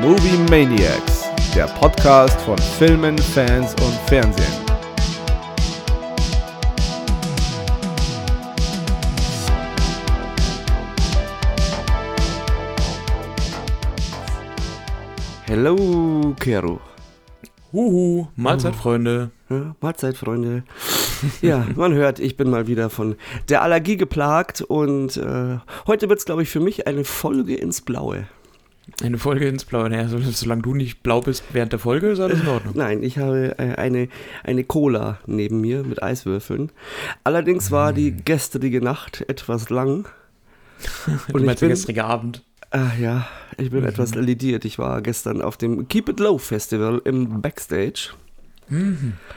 Movie Maniacs, der Podcast von Filmen, Fans und Fernsehen. Hello, Kero. Huhu, Mahlzeit, Freunde. Ja, Mahlzeit, Freunde. Ja, man hört, ich bin mal wieder von der Allergie geplagt und äh, heute wird es, glaube ich, für mich eine Folge ins Blaue. Eine Folge ins Blaue. Naja, so, solange du nicht blau bist während der Folge, ist alles in Ordnung. Nein, ich habe äh, eine, eine Cola neben mir mit Eiswürfeln. Allerdings war die gestrige Nacht etwas lang. du meinst der gestrige Abend. Ah, ja, ich bin etwas lediert. Ich war gestern auf dem Keep It Low Festival im Backstage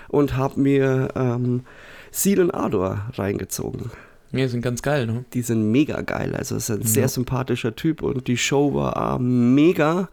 und habe mir ähm, Seal und Ardor reingezogen. Ja, sind ganz geil, ne? Die sind mega geil. Also es ist ein sehr sympathischer Typ und die Show war äh, mega.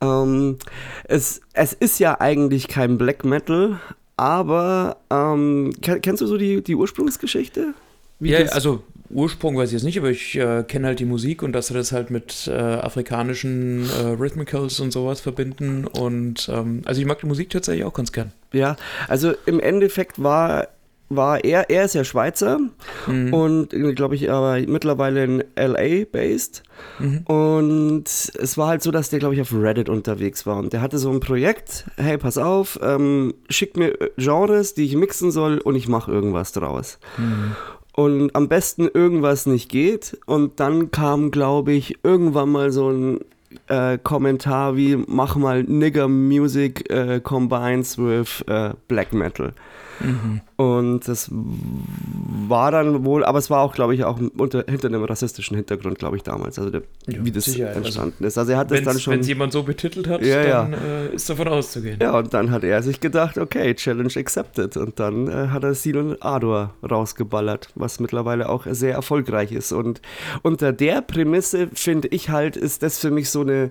Ähm, es, es ist ja eigentlich kein Black Metal, aber ähm, ken- kennst du so die, die Ursprungsgeschichte? Wie Ja, also Ursprung weiß ich jetzt nicht, aber ich äh, kenne halt die Musik und dass sie das halt mit äh, afrikanischen äh, Rhythmicals und sowas verbinden. Und ähm, also ich mag die Musik tatsächlich auch ganz gern. Ja, also im Endeffekt war, war er, er ist ja Schweizer Mhm. und glaube ich aber mittlerweile in LA based. Mhm. Und es war halt so, dass der glaube ich auf Reddit unterwegs war und der hatte so ein Projekt, hey, pass auf, ähm, schick mir äh, Genres, die ich mixen soll und ich mache irgendwas draus. Mhm. Und am besten irgendwas nicht geht. Und dann kam, glaube ich, irgendwann mal so ein äh, Kommentar wie, mach mal Nigger Music äh, combines with äh, Black Metal. Mhm. Und das war dann wohl, aber es war auch, glaube ich, auch unter, hinter einem rassistischen Hintergrund, glaube ich, damals, also der, Ja, wie das Sicherheit, also entstanden ist. Also er hat das dann Wenn schon... es jemand so betitelt hat, Ja, ja. dann Äh, ist davon auszugehen. Ja, und dann hat er sich gedacht, okay, Challenge accepted. Und dann äh, hat er Seal und Ardor rausgeballert, was mittlerweile auch sehr erfolgreich ist. Und unter der Prämisse, finde ich halt, ist das für mich so eine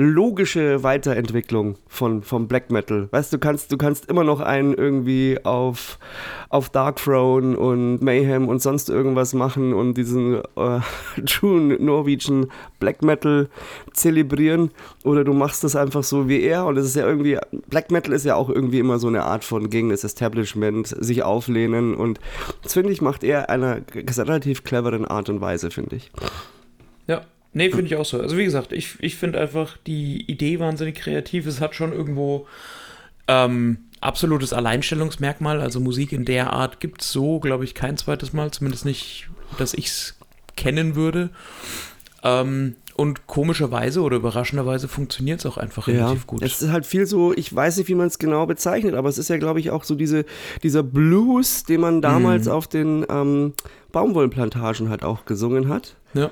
logische Weiterentwicklung von, vom Black Metal. Weißt du, kannst, du kannst immer noch einen irgendwie auf, auf Dark Throne und Mayhem und sonst irgendwas machen und diesen äh, true Norwegian Black Metal zelebrieren oder du machst das einfach so wie er und es ist ja irgendwie, Black Metal ist ja auch irgendwie immer so eine Art von gegen das Establishment, sich auflehnen und das finde ich macht er einer relativ cleveren Art und Weise, finde ich. Ja, nee, finde ich auch so. Also wie gesagt, ich, ich finde einfach die Idee wahnsinnig kreativ. Es hat schon irgendwo ähm, absolutes Alleinstellungsmerkmal. Also Musik in der Art gibt es so, glaube ich, kein zweites Mal. Zumindest nicht, dass ich es kennen würde. Ähm, und komischerweise oder überraschenderweise funktioniert es auch einfach relativ gut. Es ist halt viel so, ich weiß nicht, wie man es genau bezeichnet, aber es ist ja, glaube ich, auch so diese, dieser Blues, den man damals Mhm. auf den ähm, Baumwollplantagen halt auch gesungen hat. ja.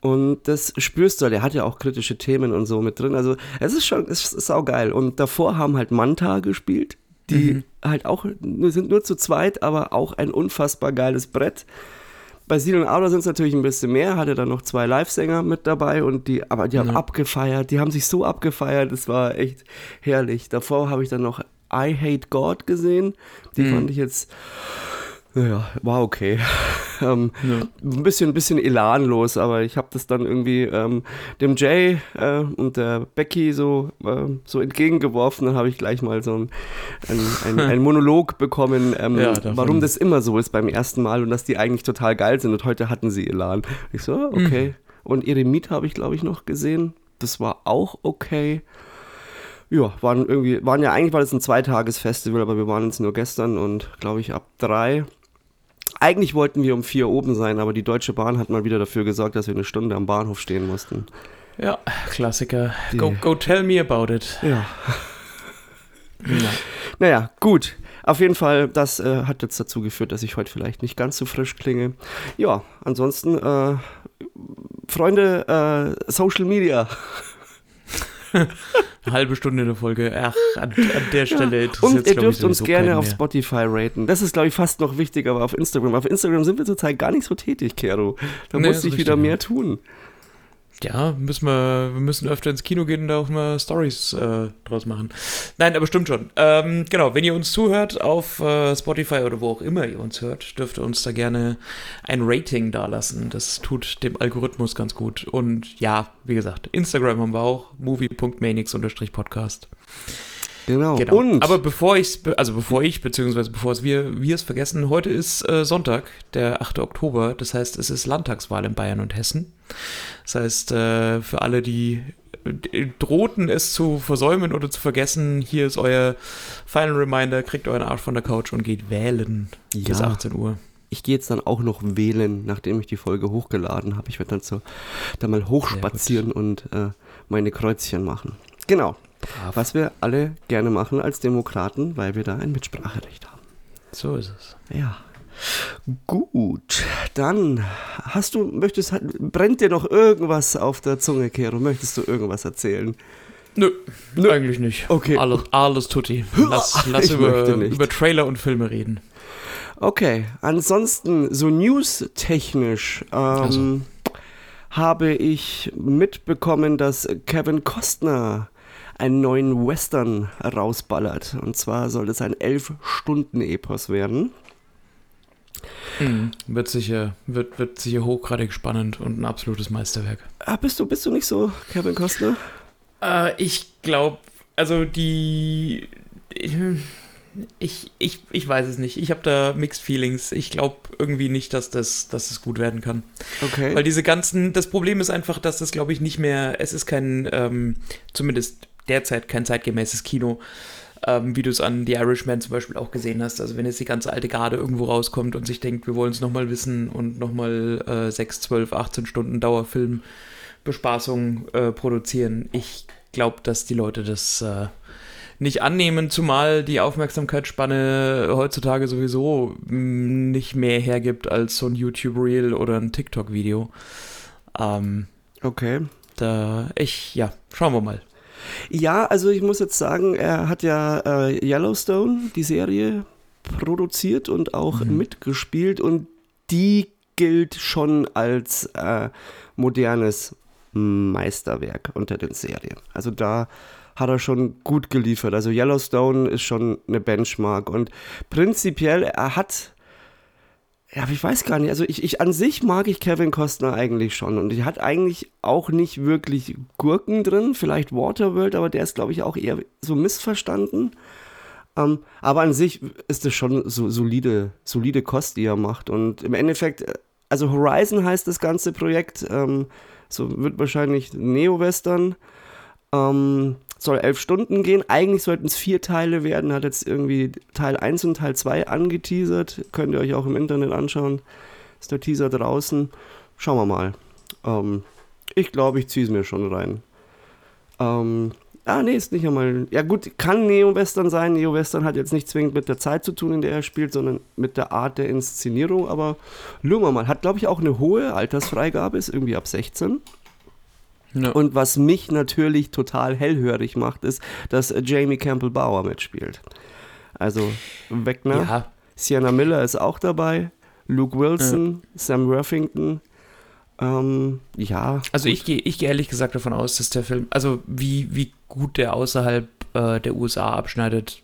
Und das spürst du, der hat ja auch kritische Themen und so mit drin. Also es ist schon, es ist saugeil. Und davor haben halt Manta gespielt, die Mhm. halt auch, sind nur zu zweit, aber auch ein unfassbar geiles Brett. Bei Seal und Ardor sind es natürlich ein bisschen mehr, hatte dann noch zwei Live-Sänger mit dabei und die, aber die haben Ja. abgefeiert, die haben sich so abgefeiert, das war echt herrlich. Davor habe ich dann noch I Hate God gesehen, die Mhm. fand ich jetzt, naja, war okay. ähm, Ja. ein bisschen, ein bisschen elanlos, aber ich habe das dann irgendwie ähm, dem Jay äh, und der Becky so, äh, so entgegengeworfen. Dann habe ich gleich mal so ein, ein, ein, Monolog bekommen, ähm, Ja, warum das immer so ist beim ersten Mal und dass die eigentlich total geil sind. Und heute hatten sie Elan. Ich so, ah, okay. Und Eremit habe ich, glaube ich, noch gesehen. Das war auch okay. Ja, waren irgendwie, waren ja eigentlich war das ein Zweitagesfestival, aber wir waren jetzt nur gestern und glaube ich ab drei. Eigentlich wollten wir um vier oben sein, aber die Deutsche Bahn hat mal wieder dafür gesorgt, dass wir eine Stunde am Bahnhof stehen mussten. ja, Klassiker. Die- Go, go tell me about it. Ja. Ja. Naja, gut. Auf jeden Fall, das äh, hat jetzt dazu geführt, dass ich heute vielleicht nicht ganz so frisch klinge. Ja, ansonsten, äh, Freunde, äh, Social Media. Eine halbe Stunde in der Folge. Ach, an, an der Stelle Und interessiert's, ihr dürft ich, uns gerne auf. Spotify raten. Das ist, glaube ich, fast noch wichtiger, aber auf Instagram. Auf Instagram sind wir zurzeit gar nicht so tätig, Kero. Da Nee, muss ich wieder mehr ja. tun. Ja, müssen wir, wir müssen öfter ins Kino gehen und da auch mal Stories äh, draus machen. Nein, aber stimmt schon. Ähm, genau, wenn ihr uns zuhört auf äh, Spotify oder wo auch immer ihr uns hört, dürft ihr uns da gerne ein Rating dalassen. Das tut dem Algorithmus ganz gut. Und ja, wie gesagt, Instagram haben wir auch, movie.manix-podcast. Genau. Genau. Und Aber bevor ich, also bevor ich, beziehungsweise bevor es wir, wir es vergessen, heute ist äh, Sonntag, der 8. Oktober. Das heißt, es ist Landtagswahl in Bayern und Hessen. Das heißt, äh, für alle, die drohten, es zu versäumen oder zu vergessen, hier ist euer Final Reminder, kriegt euren Arsch von der Couch und geht wählen bis Ja. 18 Uhr. ich gehe jetzt dann auch noch wählen, nachdem ich die Folge hochgeladen habe. Ich werde dann so da mal hochspazieren und äh, meine Kreuzchen machen. Genau. Was wir alle gerne machen als Demokraten, weil wir da ein Mitspracherecht haben. So ist es. Ja. Gut, dann hast du, möchtest, brennt dir noch irgendwas auf der Zunge, Kero? Möchtest du irgendwas erzählen? Nö, Nö. eigentlich nicht. Okay. Alles, alles tutti. Lass, lass über, über Trailer und Filme reden. Okay, ansonsten so news-technisch ähm, Also. habe ich mitbekommen, dass Kevin Costner einen neuen Western rausballert. Und zwar soll es ein elf-Stunden-Epos werden. Mhm. Wird sicher, wird, wird sicher hochgradig spannend und ein absolutes Meisterwerk. Ah, bist du, bist du nicht so, Kevin Costner? Äh, ich glaube, also die. Ich, ich, ich weiß es nicht. Ich habe da Mixed Feelings. Ich glaube irgendwie nicht, dass das, dass das gut werden kann. Okay. Weil diese ganzen. Das Problem ist einfach, dass das, glaube ich, nicht mehr. Es ist kein, ähm, zumindest derzeit kein zeitgemäßes Kino. Ähm, wie du es an The Irishman zum Beispiel auch gesehen hast. Also wenn jetzt die ganze alte Garde irgendwo rauskommt und sich denkt, wir wollen es nochmal wissen und nochmal äh, 6, 12, 18 Stunden Dauerfilm Bespaßung äh, produzieren. Ich glaube, dass die Leute das äh, nicht annehmen, zumal die Aufmerksamkeitsspanne heutzutage sowieso mh, nicht mehr hergibt als so ein YouTube-Reel oder ein TikTok-Video. Ähm, okay. da, ich, ja, schauen wir mal. Ja, also ich muss jetzt sagen, er hat ja äh, Yellowstone, die Serie, produziert und auch Mhm. mitgespielt und die gilt schon als äh, modernes Meisterwerk unter den Serien. Also da hat er schon gut geliefert. Also Yellowstone ist schon eine Benchmark und prinzipiell, er hat ja, aber ich weiß gar nicht. Also ich, ich an sich mag ich Kevin Costner eigentlich schon. Und er hat eigentlich auch nicht wirklich Gurken drin. Vielleicht Waterworld, aber der ist, glaube ich, auch eher so missverstanden. Ähm, aber an sich ist es schon so solide, solide Kost, die er macht. Und im Endeffekt, äh, also Horizon heißt das ganze Projekt. Ähm, so wird wahrscheinlich Neo-Western. Ähm, soll elf Stunden gehen. Eigentlich sollten es vier Teile werden. Hat jetzt irgendwie Teil 1 und Teil 2 angeteasert. Könnt ihr euch auch im Internet anschauen. Ist der Teaser draußen. Schauen wir mal. Ähm, ich glaube, ich ziehe es mir schon rein. Ähm, ah, nee, ist nicht einmal. Ja, gut, kann Neo-Western sein. Neo-Western hat jetzt nicht zwingend mit der Zeit zu tun, in der er spielt, sondern mit der Art der Inszenierung. Aber schauen wir mal. Hat, glaube ich, auch eine hohe Altersfreigabe, ist irgendwie ab 16. Ja. Und was mich natürlich total hellhörig macht, ist, dass Jamie Campbell Bauer mitspielt. Also Wegner, ja, Sienna Miller ist auch dabei, Luke Wilson, Sam Worthington. Ähm, ja. also ich gehe ich geh ehrlich gesagt davon aus, dass der Film, also wie, wie gut der außerhalb äh, der USA abschneidet,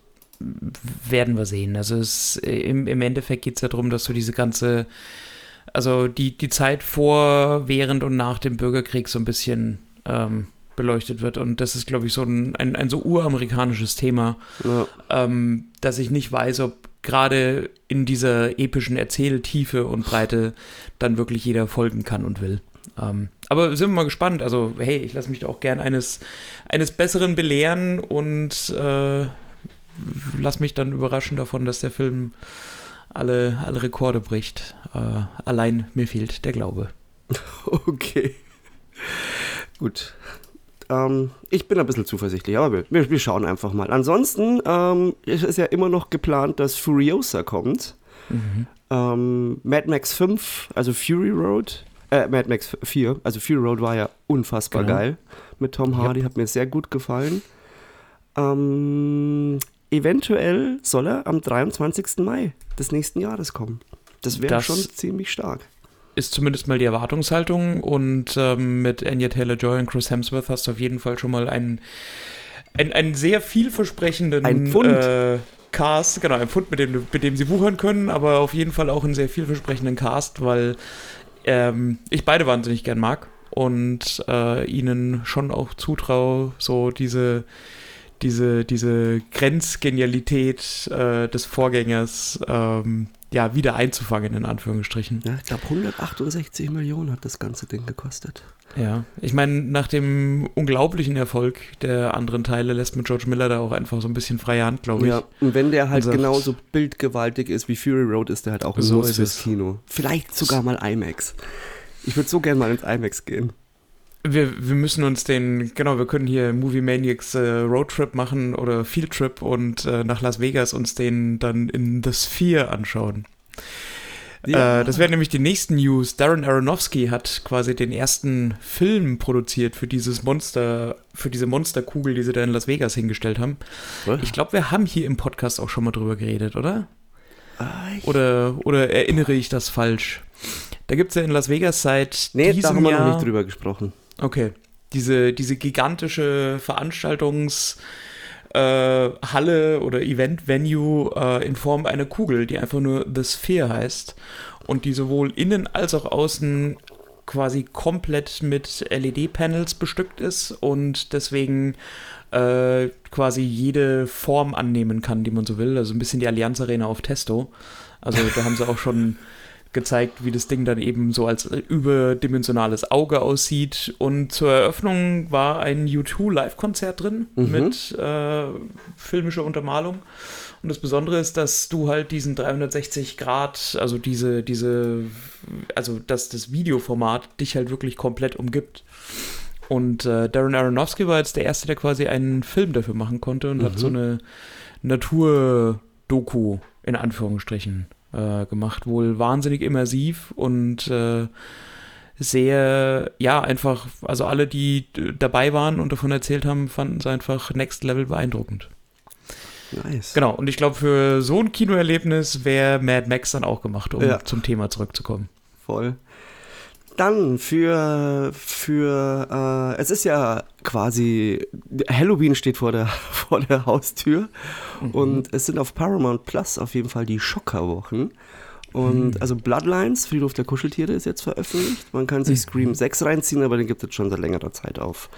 werden wir sehen. Also es, im, im Endeffekt geht es ja darum, dass du diese ganze, also die, die Zeit vor, während und nach dem Bürgerkrieg so ein bisschen ähm, beleuchtet wird. Und das ist, glaube ich, so ein, ein, ein so uramerikanisches Thema, ja. ähm, dass ich nicht weiß, ob gerade in dieser epischen Erzähltiefe und Breite dann wirklich jeder folgen kann und will. Ähm, aber sind wir mal gespannt. Also, hey, ich lasse mich da auch gern eines, eines Besseren belehren und äh, lass mich dann überraschen davon, dass der Film alle, alle Rekorde bricht. Äh, allein mir fehlt der Glaube. Okay. Gut. Ähm, ich bin ein bisschen zuversichtlich, aber wir, wir, schauen einfach mal. Ansonsten ähm, es ist ja immer noch geplant, dass Furiosa kommt. Ähm, Mad Max 5, also Fury Road, äh, Mad Max 4, also Fury Road war ja unfassbar Genau. geil mit Tom Hardy, hat mir sehr gut gefallen. Ähm, eventuell soll er am 23. Mai des nächsten Jahres kommen. Das wäre schon ziemlich stark. ist zumindest mal die Erwartungshaltung. Und ähm, mit Anya Taylor-Joy und Chris Hemsworth hast du auf jeden Fall schon mal einen, einen, einen sehr vielversprechenden Ein Pfund. Äh, Cast, genau, ein Pfund, mit dem, mit dem sie wuchern können, aber auf jeden Fall auch einen sehr vielversprechenden Cast, weil ähm, ich beide wahnsinnig gern mag und äh, ihnen schon auch zutraue, so diese, diese, diese Grenzgenialität äh, des Vorgängers ähm, ja, wieder einzufangen, in Anführungsstrichen. Ja, ich glaube, 168 Millionen hat das ganze Ding gekostet. Ja, ich meine, nach dem unglaublichen Erfolg der anderen Teile lässt mit George Miller da auch einfach so ein bisschen freie Hand, glaube ich. Ja, und wenn der halt sagt- genauso bildgewaltig ist wie Fury Road, ist der halt auch So ist fürs. Kino. Vielleicht sogar mal IMAX. Ich würde so gern mal ins IMAX gehen. Wir, wir müssen uns den, genau, wir können hier Movie Maniacs äh, Roadtrip machen oder Field Trip und äh, nach Las Vegas uns den dann in The Sphere anschauen. Ja. Äh, das wären nämlich die nächsten News. Darren Aronofsky hat quasi den ersten Film produziert für dieses Monster, für diese Monsterkugel, die sie da in Las Vegas hingestellt haben. Was? Ich glaube, wir haben hier im Podcast auch schon mal drüber geredet, oder? Ah, Oder, oder erinnere ich das falsch? Da gibt es ja in Las Vegas seit Nee, diesem da haben wir Jahr... noch nicht drüber gesprochen. Okay. Diese, diese gigantische Veranstaltungs- äh, oder Event-Venue äh, in Form einer Kugel, die einfach nur The Sphere heißt und die sowohl innen als auch außen quasi komplett mit LED-Panels bestückt ist und deswegen äh, quasi jede Form annehmen kann, die man so will. Also ein bisschen die Allianz Arena auf Testo. Also da haben sie auch schon gezeigt, wie das Ding dann eben so als äh, überdimensionales Auge aussieht. Und zur Eröffnung war ein U2 Live-Konzert drin Mhm. mit äh, filmischer Untermalung. Und das Besondere ist, dass du halt diesen 360 Grad, also diese, diese, also dass das Videoformat dich halt wirklich komplett umgibt. Und äh, Darren Aronofsky war jetzt der Erste, der quasi einen Film dafür machen konnte und hat Mhm. so eine Natur-Doku in Anführungsstrichen äh, gemacht. Wohl wahnsinnig immersiv und äh, sehr, ja, einfach, also alle, die dabei waren und davon erzählt haben, fanden es einfach next level beeindruckend. Nice. Genau, und ich glaube, für so ein Kinoerlebnis wäre Mad Max dann auch gemacht, um Ja. zum Thema zurückzukommen. Voll. Dann für, für äh, es ist ja quasi, Halloween steht vor der, vor der Haustür und es sind auf Paramount Plus auf jeden Fall die Schockerwochen. Und also Bloodlines, Friedhof der Kuscheltiere, ist jetzt veröffentlicht. Man kann sich Scream 6 reinziehen, aber den gibt es schon seit längerer Zeit auf,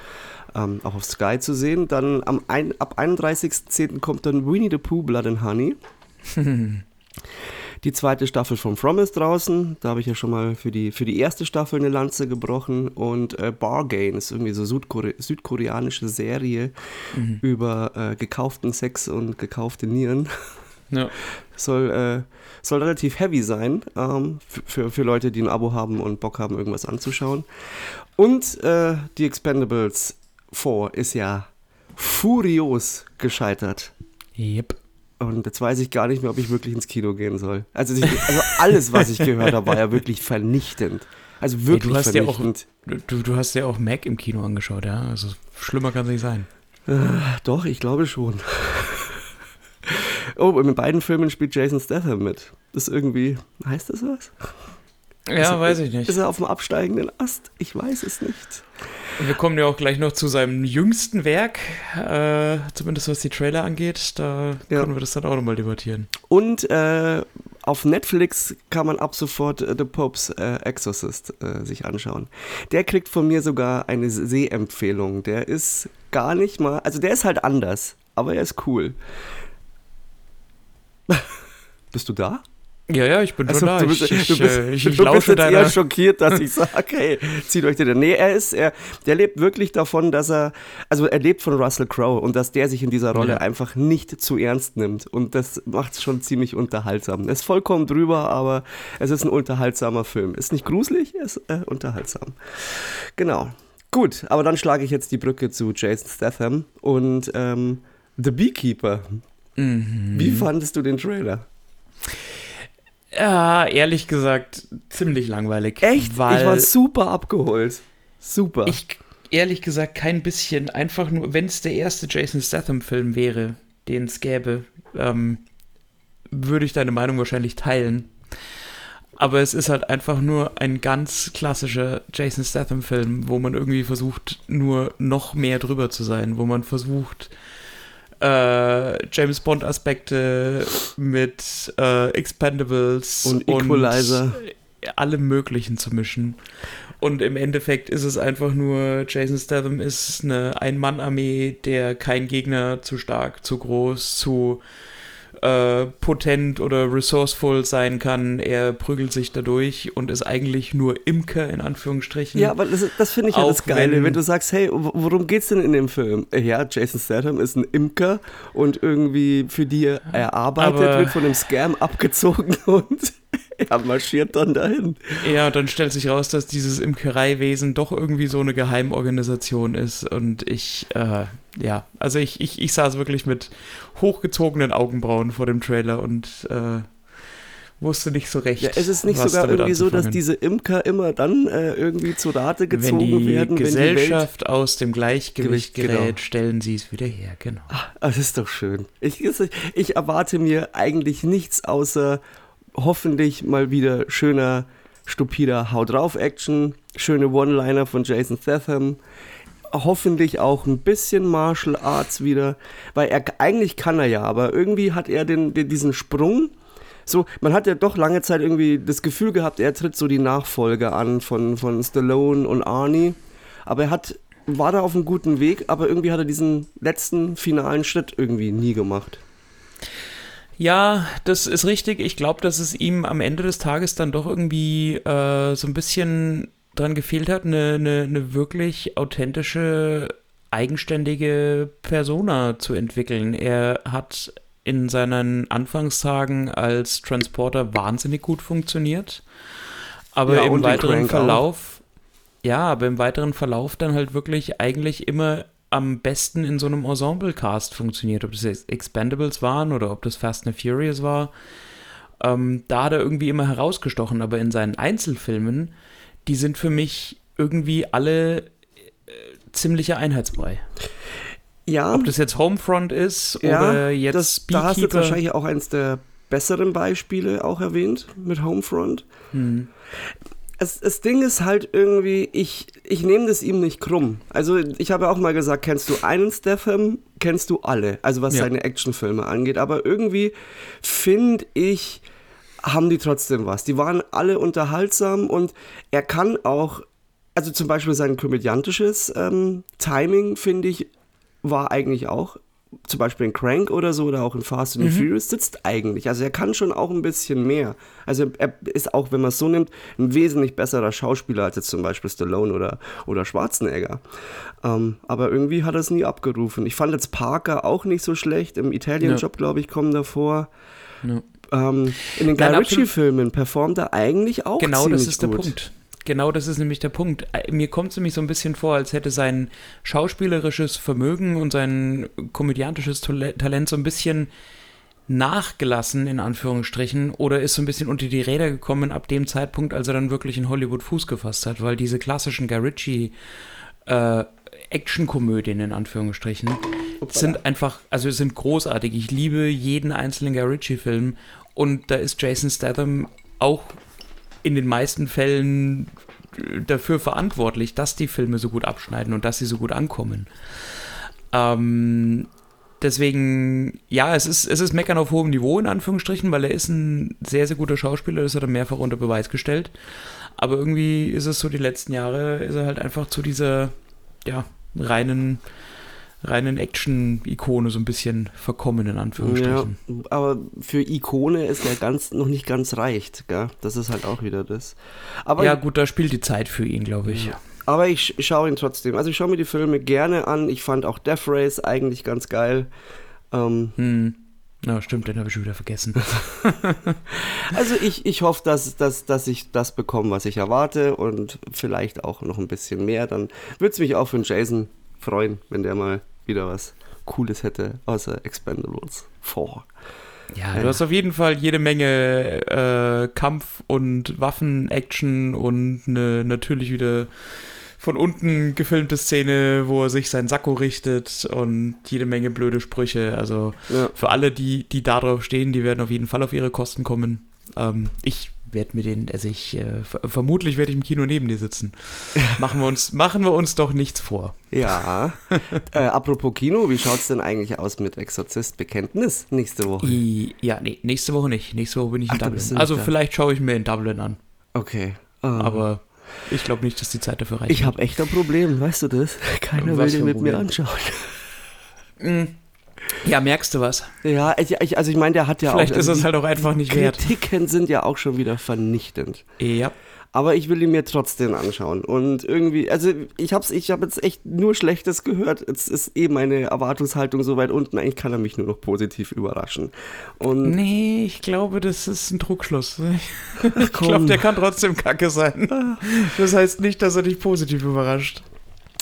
ähm, auch auf Sky zu sehen. Dann am ein, ab 31.10. kommt dann Winnie the Pooh, Blood and Honey. Die zweite Staffel von From ist draußen. Da habe ich ja schon mal für die, für die erste Staffel eine Lanze gebrochen. Und äh, Bargain ist irgendwie so Südkore südkoreanische Serie über äh, gekauften Sex und gekaufte Nieren. Ja. Soll, äh, soll relativ heavy sein ähm, für, für Leute, die ein Abo haben und Bock haben, irgendwas anzuschauen. Und äh, die Expendables 4 ist ja furios gescheitert. Yep. Und jetzt weiß ich gar nicht mehr, ob ich wirklich ins Kino gehen soll. Also, ich, also alles, was ich gehört habe, war ja wirklich vernichtend. Also wirklich du hast ja auch- vernichtend. Du, du hast ja auch Mac im Kino angeschaut, ja? Also schlimmer kann es nicht sein. Doch, ich glaube schon. oh, und in beiden Filmen spielt Jason Statham mit. Das ist irgendwie, heißt das was? Ja, Ist- weiß ich nicht. Ist er auf dem absteigenden Ast? Ich weiß es nicht. Wir kommen ja auch gleich noch zu seinem jüngsten Werk, äh, zumindest was die Trailer angeht. Da Ja. können wir das dann auch nochmal debattieren. Und äh, auf Netflix kann man ab sofort äh, The Pope's äh, Exorcist äh, sich anschauen. Der kriegt von mir sogar eine Sehempfehlung. Der ist gar nicht mal, also der ist halt anders, aber er ist cool. Bist du da? Ja, ja, ich bin schon Also, da. du bist, ich, ich, du bist, äh, ich, du ich bist jetzt eher deiner. schockiert, dass ich sage, hey, zieht euch den. Nee, er ist, er, der lebt wirklich davon, dass er, also er lebt von Russell Crowe und dass der sich in dieser Rolle Ja. einfach nicht zu ernst nimmt. Und das macht es schon ziemlich unterhaltsam. Es ist vollkommen drüber, aber es ist ein unterhaltsamer Film. Ist nicht gruselig, ist äh, unterhaltsam. Genau. Gut, aber dann schlage ich jetzt die Brücke zu Jason Statham und ähm, The Beekeeper. Mhm. Wie fandest du den Trailer? Ja, ehrlich gesagt, ziemlich langweilig. Echt? Weil ich war super abgeholt. Super. ich ehrlich gesagt kein bisschen, einfach nur, wenn es der erste Jason Statham-Film wäre, den es gäbe, ähm, würde ich deine Meinung wahrscheinlich teilen. Aber es ist halt einfach nur ein ganz klassischer Jason Statham-Film, wo man irgendwie versucht, nur noch mehr drüber zu sein, wo man versucht, äh, James Bond-Aspekte mit äh, Expendables Und Equalizer. und allem Möglichen zu mischen. Und im Endeffekt ist es einfach nur, Jason Statham ist eine Ein-Mann-Armee, der kein Gegner zu stark, zu groß, zu äh, potent oder resourceful sein kann. Er prügelt sich dadurch und ist eigentlich nur Imker in Anführungsstrichen. Ja, aber das, das finde ich ja das Geile, wenn- wenn, du sagst, hey, worum geht's denn in dem Film? Äh, Ja, Jason Statham ist ein Imker und irgendwie für die er arbeitet, wird von dem Scam abgezogen und er marschiert dann dahin. Ja, und dann stellt sich raus, dass dieses Imkereiwesen doch irgendwie so eine Geheimorganisation ist. Und ich, äh, ja, also ich, ich, ich saß wirklich mit hochgezogenen Augenbrauen vor dem Trailer und äh, wusste nicht so recht. Ja, es ist nicht sogar irgendwie so, dass diese Imker immer dann äh, irgendwie zu Rate gezogen wenn die werden, wenn die Gesellschaft aus dem Gleichgewicht Gewicht, genau. gerät, stellen sie es wieder her, genau. Ah, das ist doch schön. Ich, ich erwarte mir eigentlich nichts außer hoffentlich mal wieder schöner, stupider Hau drauf Action, schöne One-Liner von Jason Statham. Hoffentlich auch ein bisschen Martial Arts wieder, weil er eigentlich kann er ja, aber irgendwie hat er den, den, diesen Sprung. So, man hat ja doch lange Zeit irgendwie das Gefühl gehabt, er tritt so die Nachfolge an von, von Stallone und Arnie. Aber er hat, war da auf einem guten Weg, aber irgendwie hat er diesen letzten finalen Schritt irgendwie nie gemacht. Ja, das ist richtig. Ich glaube, dass es ihm am Ende des Tages dann doch irgendwie äh, so ein bisschen dran gefehlt hat, eine, eine, eine wirklich authentische, eigenständige Persona zu entwickeln. Er hat in seinen Anfangstagen als Transporter wahnsinnig gut funktioniert. Aber Ja, im weiteren Crank auch. Verlauf, ja, aber im weiteren Verlauf dann halt wirklich eigentlich immer am besten in so einem Ensemble-Cast funktioniert. Ob das Expendables waren oder ob das Fast and Furious war. Ähm, da hat er irgendwie immer herausgestochen, aber in seinen Einzelfilmen, die sind für mich irgendwie alle äh, ziemlicher Einheitsbrei. Ja, Ob das jetzt Homefront ist ja oder jetzt das, da hast du jetzt Beekeeper. wahrscheinlich auch eins der besseren Beispiele auch erwähnt mit Homefront. Hm. Es, das Ding ist halt irgendwie, ich, ich nehme das ihm nicht krumm. Also ich habe auch mal gesagt, kennst du einen Statham, kennst du alle. Also was Ja. seine Actionfilme angeht. Aber irgendwie finde ich, haben die trotzdem was. Die waren alle unterhaltsam und er kann auch, also zum Beispiel sein komödiantisches ähm, Timing, finde ich, war eigentlich auch, zum Beispiel in Crank oder so oder auch in Fast and the Furious, sitzt eigentlich. Also er kann schon auch ein bisschen mehr. Also er ist auch, wenn man es so nimmt, ein wesentlich besserer Schauspieler als jetzt zum Beispiel Stallone oder, oder Schwarzenegger. Ähm, aber irgendwie hat er es nie abgerufen. Ich fand jetzt Parker auch nicht so schlecht. Im Italian Job, glaube ich, kommen davor. Ja. Ähm, in den Guy. Ritchie-Filmen performt er eigentlich auch Genau ziemlich das ist der gut. Punkt. Genau das ist nämlich der Punkt. Äh, Mir kommt es nämlich so ein bisschen vor, als hätte sein schauspielerisches Vermögen und sein komödiantisches Talent so ein bisschen nachgelassen, in Anführungsstrichen, oder ist so ein bisschen unter die Räder gekommen ab dem Zeitpunkt, als er dann wirklich in Hollywood Fuß gefasst hat, weil diese klassischen Guy Ritchie äh, Actionkomödien in Anführungsstrichen sind einfach, also sind großartig. Ich liebe jeden einzelnen Guy Ritchie-Film und da ist Jason Statham auch in den meisten Fällen äh, dafür verantwortlich, dass die Filme so gut abschneiden und dass sie so gut ankommen. Ähm, deswegen, ja, es ist, es ist Meckern auf hohem Niveau, in Anführungsstrichen, weil er ist ein sehr, sehr guter Schauspieler, das hat er mehrfach unter Beweis gestellt. Aber irgendwie ist es so, die letzten Jahre ist er halt einfach zu dieser, ja, reinen, reinen Action-Ikone so ein bisschen verkommen, in Ja, Anführungsstrichen. aber für Ikone ist er ganz, noch nicht ganz reicht, gell? Das ist halt auch wieder das. Aber, Ja, gut, da spielt die Zeit für ihn, glaube ich. aber ich, ich schaue ihn trotzdem. Also ich schaue mir die Filme gerne an. Ich fand auch Death Race eigentlich ganz geil. Ähm, Hm. Ja, stimmt, den habe ich schon wieder vergessen. also ich, ich hoffe, dass, dass, dass ich das bekomme, was ich erwarte und vielleicht auch noch ein bisschen mehr. Dann würde es mich auch für den Jason freuen, wenn der mal wieder was Cooles hätte, außer Expendables 4. Ja, du hast auf jeden Fall jede Menge äh, Kampf- und Waffen-Action und eine natürlich wieder von unten gefilmte Szene, wo er sich sein Sakko richtet und jede Menge blöde Sprüche. Also Ja. für alle, die, die da drauf stehen, die werden auf jeden Fall auf ihre Kosten kommen. Ähm, ich werde mir den, also ich, äh, vermutlich werde ich im Kino neben dir sitzen. Machen wir uns, machen wir uns doch nichts vor. Ja. äh, apropos Kino, wie schaut es denn eigentlich aus mit Exorzist Bekenntnis nächste Woche? I, ja, nee, nächste Woche nicht. Nächste Woche bin ich in Ach, Dublin. Also da. vielleicht schaue ich mir in Dublin an. Okay. Ah. Aber ich glaube nicht, dass die Zeit dafür reicht. ich habe echt ein Problem, weißt du das? Keiner Was will den mit mir Problem? anschauen. Ja, merkst du was? Ja, ich, ich, also ich meine, der hat ja Vielleicht auch. ist also es halt auch einfach nicht wert. Kritiken sind ja auch schon wieder vernichtend. Ja. Aber ich will ihn mir trotzdem anschauen. Und irgendwie, also ich hab's, ich habe jetzt echt nur Schlechtes gehört. Jetzt ist eh meine Erwartungshaltung so weit unten. Eigentlich kann er mich nur noch positiv überraschen. Und Nee, ich glaube, das ist ein Trugschluss. Ich glaube, der kann trotzdem kacke sein. Das heißt nicht, dass er dich positiv überrascht.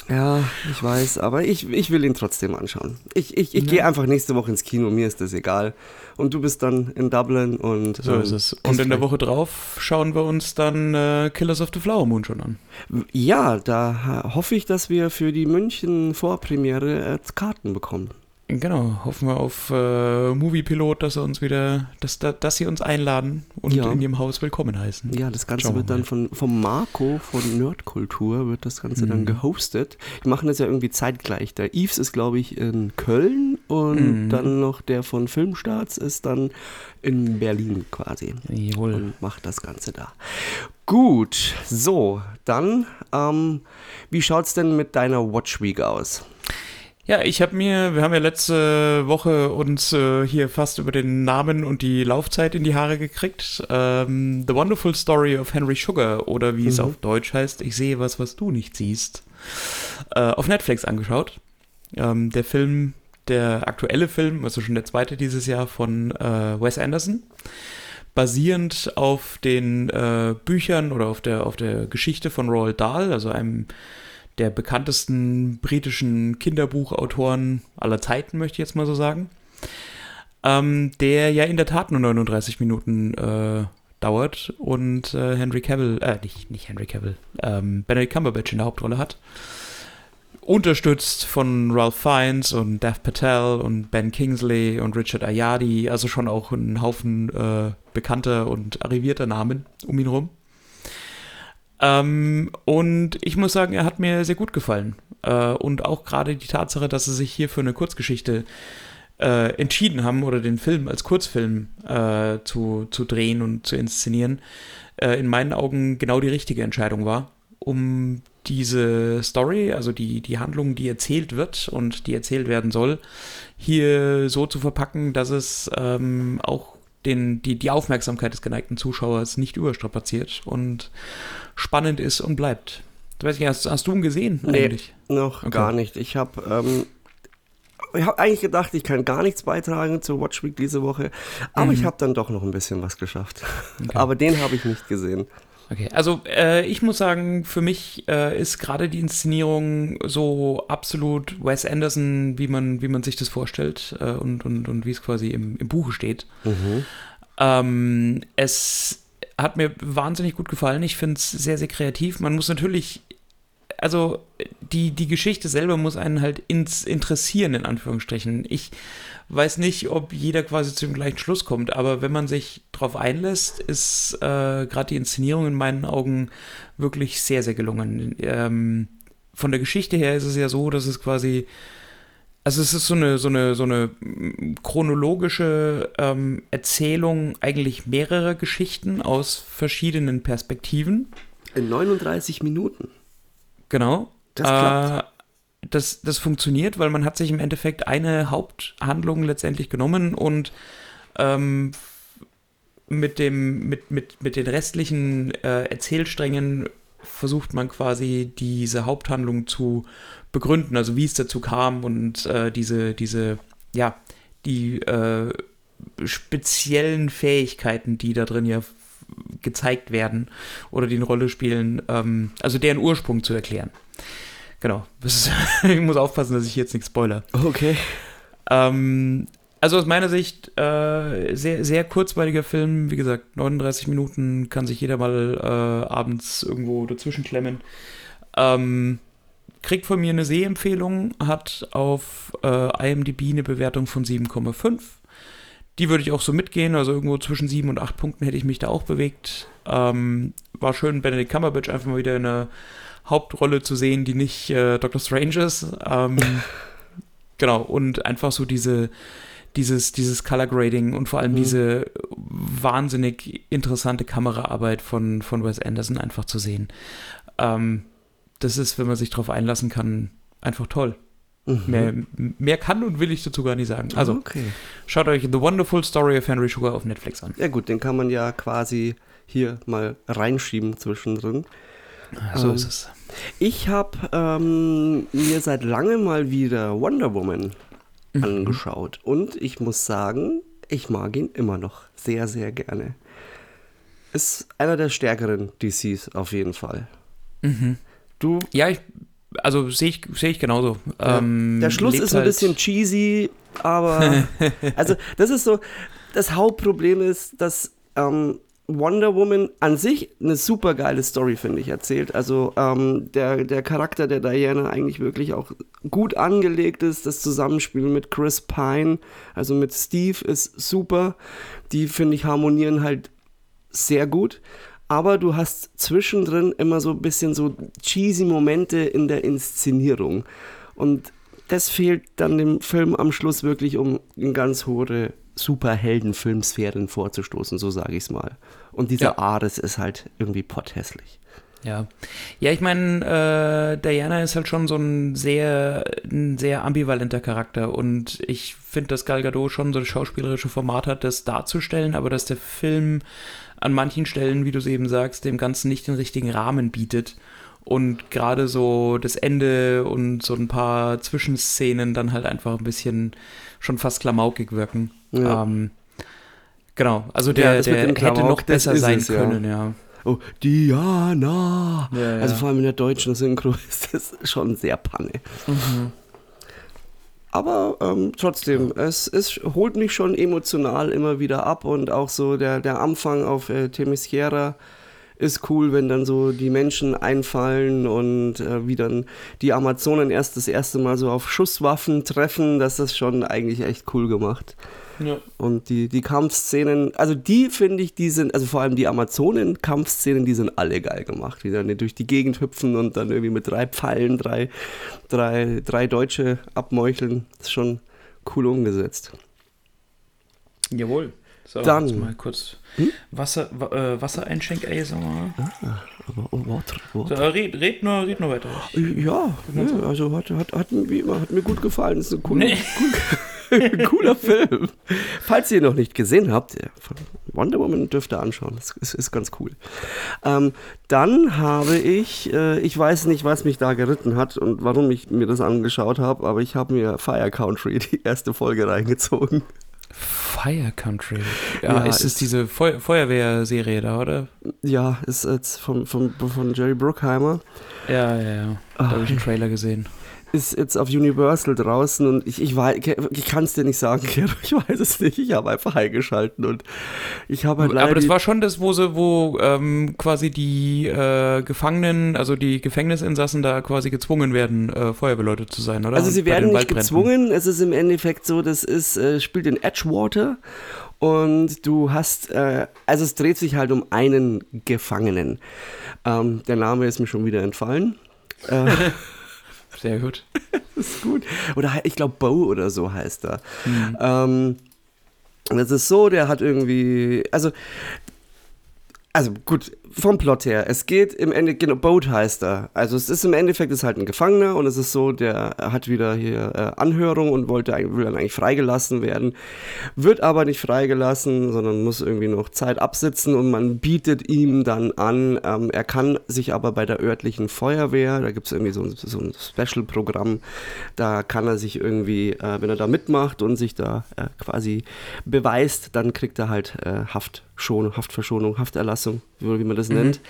Ja, ich weiß, aber ich, ich will ihn trotzdem anschauen. Ich, ich, ich Ja. gehe einfach nächste Woche ins Kino, mir ist das egal. Und du bist dann in Dublin und. So ähm, ist es. Und in der Woche drauf schauen wir uns dann äh, Killers of the Flower Moon schon an. Ja, da äh, hoffe ich, dass wir für die München-Vorpremiere äh, Karten bekommen. Genau, hoffen wir auf äh, Moviepilot, dass er uns wieder, dass, da- dass sie uns einladen und Ja. in ihrem Haus willkommen heißen. Ja, das Ganze Schauen wir wird dann von, vom Marco von Nerdkultur wird das Ganze dann Mhm. gehostet. Die machen das ja irgendwie zeitgleich. Der Yves ist, glaube ich, in Köln und Mhm. dann noch der von Filmstarts ist dann in Berlin quasi Jawohl. und macht das Ganze da. Gut, so, dann, ähm, wie schaut's denn mit deiner Watch Week aus? Ja, ich habe mir, wir haben ja letzte Woche uns äh, hier fast über den Namen und die Laufzeit in die Haare gekriegt. Ähm, The Wonderful Story of Henry Sugar oder wie es Mhm. auf Deutsch heißt, ich sehe was, was du nicht siehst, äh, auf Netflix angeschaut. Ähm, der Film, der aktuelle Film, also schon der zweite dieses Jahr von äh, Wes Anderson, basierend auf den äh, Büchern oder auf der, auf der Geschichte von Roald Dahl, also einem der bekanntesten britischen Kinderbuchautoren aller Zeiten, möchte ich jetzt mal so sagen. Ähm, der ja in der Tat nur 39 Minuten äh, dauert und äh, Henry Cavill, äh, nicht, nicht Henry Cavill, ähm, Benedict Cumberbatch in der Hauptrolle hat. Unterstützt von Ralph Fiennes und Dev Patel und Ben Kingsley und Richard Ayadi, also schon auch ein Haufen äh, bekannter und arrivierter Namen um ihn rum. Ähm, und ich muss sagen, er hat mir sehr gut gefallen. Äh, und auch gerade die Tatsache, dass sie sich hier für eine Kurzgeschichte äh, entschieden haben oder den Film als Kurzfilm äh, zu, zu drehen und zu inszenieren, äh, in meinen Augen genau die richtige Entscheidung war, um diese Story, also die, die Handlung, die erzählt wird und die erzählt werden soll, hier so zu verpacken, dass es ähm, auch den, die, die Aufmerksamkeit des geneigten Zuschauers nicht überstrapaziert und spannend ist und bleibt. Ich weiß nicht, hast, hast du ihn gesehen Nee. eigentlich? Noch Okay. gar nicht. Ich habe ähm, ich habe eigentlich gedacht, ich kann gar nichts beitragen zur Watch Week diese Woche, aber Mhm. ich habe dann doch noch ein bisschen was geschafft. Okay. Aber den habe ich nicht gesehen. Okay, also äh, ich muss sagen, für mich äh, ist gerade die Inszenierung so absolut Wes Anderson, wie man, wie man sich das vorstellt äh, und, und, und wie es quasi im, im Buche steht. Ähm, es hat mir wahnsinnig gut gefallen. Ich finde es sehr, sehr kreativ. Man muss natürlich, also die, die Geschichte selber muss einen halt ins interessieren, in Anführungsstrichen. Ich weiß nicht, ob jeder quasi zu dem gleichen Schluss kommt, aber wenn man sich darauf einlässt, ist äh, gerade die Inszenierung in meinen Augen wirklich sehr, sehr gelungen. Ähm, von der Geschichte her ist es ja so, dass es quasi also es ist so eine, so eine, so eine mm, chronologische ähm, Erzählung eigentlich mehrerer Geschichten aus verschiedenen Perspektiven. In 39 Minuten. Genau. Das klappt. Äh, das, das funktioniert, weil man hat sich im Endeffekt eine Haupthandlung letztendlich genommen und ähm, mit, dem, mit, mit, mit den restlichen äh, Erzählsträngen versucht man quasi diese Haupthandlung zu begründen, also wie es dazu kam und äh, diese, diese, ja, die äh, speziellen Fähigkeiten, die da drin ja gezeigt werden oder die eine Rolle spielen, ähm, also deren Ursprung zu erklären. Genau. Ich muss aufpassen, dass ich jetzt nichts spoiler. Okay. Ähm, also aus meiner Sicht äh, sehr, sehr kurzweiliger Film. Wie gesagt, 39 Minuten kann sich jeder mal äh, abends irgendwo dazwischen klemmen. Ähm, kriegt von mir eine Sehempfehlung, hat auf äh, IMDb eine Bewertung von 7,5. die würde ich auch so mitgehen. Also irgendwo zwischen sieben und acht Punkten hätte ich mich da auch bewegt. Ähm, war schön, Benedict Cumberbatch einfach mal wieder in einer Hauptrolle zu sehen, die nicht äh, Doctor Strange ist. Ähm, genau, und einfach so diese, dieses, dieses Color Grading und vor allem mhm. diese wahnsinnig interessante Kameraarbeit von, von Wes Anderson einfach zu sehen. Ähm, das ist, wenn man sich darauf einlassen kann, einfach toll. Mhm. Mehr, mehr kann und will ich dazu gar nicht sagen. Also, okay. schaut euch The Wonderful Story of Henry Sugar auf Netflix an. Ja, gut, den kann man ja quasi hier mal reinschieben zwischendrin. So ähm, ist es. Ich habe ähm, mir seit langem mal wieder Wonder Woman mhm. angeschaut und ich muss sagen, ich mag ihn immer noch sehr, sehr gerne. Ist einer der stärkeren DCs auf jeden Fall. Mhm. Du? Ja, ich, also sehe ich, seh ich genauso. Ja. Ähm, der Schluss ist ein halt bisschen cheesy, aber also das ist so, das Hauptproblem ist, dass ähm, Wonder Woman an sich eine super geile Story, finde ich, erzählt. Also ähm, der, der Charakter der Diana eigentlich wirklich auch gut angelegt ist. Das Zusammenspiel mit Chris Pine, also mit Steve, ist super. Die, finde ich, harmonieren halt sehr gut. Aber du hast zwischendrin immer so ein bisschen so cheesy Momente in der Inszenierung. Und das fehlt dann dem Film am Schluss wirklich, um in ganz hohe Superhelden-Filmsphären vorzustoßen, so sage ich es mal. Und dieser ja. Ares ist halt irgendwie potthässlich. Ja. Ja, ich meine, äh, Diana ist halt schon so ein sehr, ein sehr ambivalenter Charakter und ich finde, dass Gal Gadot schon so das schauspielerische Format hat, das darzustellen, aber dass der Film an manchen Stellen, wie du es eben sagst, dem Ganzen nicht den richtigen Rahmen bietet und gerade so das Ende und so ein paar Zwischenszenen dann halt einfach ein bisschen schon fast klamaukig wirken. Ja. Ähm, genau, also der, ja, der hätte noch besser sein es, können, ja. ja. Oh, Diana! Also vor allem in der deutschen Synchro ist das schon sehr panne. Mhm. Aber ähm, trotzdem, es, es holt mich schon emotional immer wieder ab und auch so der, der Anfang auf äh, Temesquiera ist cool, wenn dann so die Menschen einfallen und äh, wie dann die Amazonen erst das erste Mal so auf Schusswaffen treffen. Das ist schon eigentlich echt cool gemacht. Ja. Und die, die Kampfszenen, also die finde ich, die sind, also vor allem die Amazonen-Kampfszenen, die sind alle geil gemacht. Wie dann durch die Gegend hüpfen und dann irgendwie mit drei Pfeilen drei, drei, drei Deutsche abmeucheln. Das ist schon cool umgesetzt. Jawohl. So, dann mal kurz hm? Wasser, äh, Wassereinschenk ASMR. Ah, aber oh, Water, Water. So, red, red, nur, red nur weiter. ja, ja, also hat, hat, hat, wie immer, hat mir gut gefallen. Das ist ein cooler, nee. cool, cooler Film. Falls ihr ihn noch nicht gesehen habt, Wonder Woman dürft ihr anschauen. Das ist, ist ganz cool. Ähm, dann habe ich, äh, ich weiß nicht, was mich da geritten hat und warum ich mir das angeschaut habe, aber ich habe mir Fire Country, die erste Folge, reingezogen. Fire Country. Ja, ja ist es diese Feu Feuerwehrserie da, oder? Ja, ist jetzt von, von, von Jerry Bruckheimer. Ja, ja, ja. Da habe ich einen Trailer gesehen ist jetzt auf Universal draußen und ich, ich, ich kann es dir nicht sagen, Kero, ich weiß es nicht. Ich habe einfach eingeschalten und ich habe halt Aber das war schon das, wo sie, wo ähm, quasi die äh, Gefangenen, also die Gefängnisinsassen da quasi gezwungen werden, äh, Feuerwehrleute zu sein, oder? Also sie werden nicht gezwungen, es ist im Endeffekt so, das ist, äh, spielt in Edgewater und du hast, äh, also es dreht sich halt um einen Gefangenen. Ähm, der Name ist mir schon wieder entfallen. Sehr gut. das ist gut. Oder ich glaube, Bo oder so heißt er. Mhm. Ähm, das ist so, der hat irgendwie, also, also gut, vom Plot her, es geht im Endeffekt, genau, Boat heißt er. Also es ist im Endeffekt ist halt ein Gefangener und es ist so, der hat wieder hier äh, Anhörung und wollte will dann eigentlich freigelassen werden, wird aber nicht freigelassen, sondern muss irgendwie noch Zeit absitzen und man bietet ihm dann an, ähm, er kann sich aber bei der örtlichen Feuerwehr, da gibt es irgendwie so ein, so ein Special-Programm, da kann er sich irgendwie, äh, wenn er da mitmacht und sich da äh, quasi beweist, dann kriegt er halt äh, Haft Schon, Haftverschonung, Hafterlassung, wie man das mhm. nennt.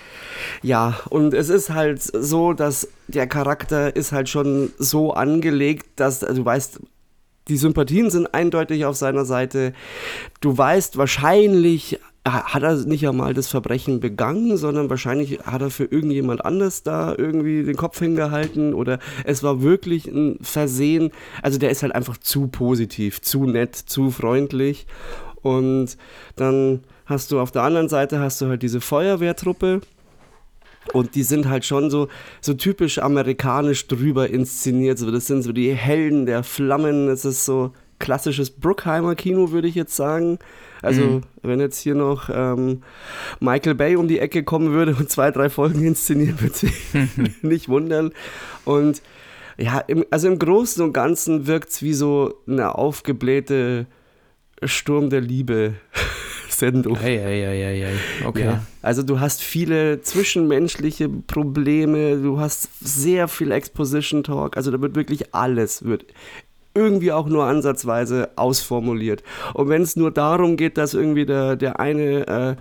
Ja, und es ist halt so, dass der Charakter ist halt schon so angelegt, dass also du weißt, die Sympathien sind eindeutig auf seiner Seite. Du weißt, wahrscheinlich hat er nicht einmal das Verbrechen begangen, sondern wahrscheinlich hat er für irgendjemand anders da irgendwie den Kopf hingehalten oder es war wirklich ein Versehen. Also der ist halt einfach zu positiv, zu nett, zu freundlich Und dann hast du auf der anderen Seite hast du halt diese Feuerwehrtruppe. Und die sind halt schon so, so typisch amerikanisch drüber inszeniert. So, das sind so die Helden der Flammen. Das ist so klassisches Bruckheimer Kino, würde ich jetzt sagen. Also, mhm. wenn jetzt hier noch ähm, Michael Bay um die Ecke kommen würde und zwei, drei Folgen inszenieren, würde sich nicht wundern. Und ja, im, also im Großen und Ganzen wirkt es wie so eine aufgeblähte Sturm der Liebe. Sendung. Ei, ei, ei, ei, Okay. Ja, also du hast viele zwischenmenschliche Probleme, du hast sehr viel Exposition Talk, also da wird wirklich alles wird irgendwie auch nur ansatzweise ausformuliert. Und wenn es nur darum geht, dass irgendwie der, der eine äh,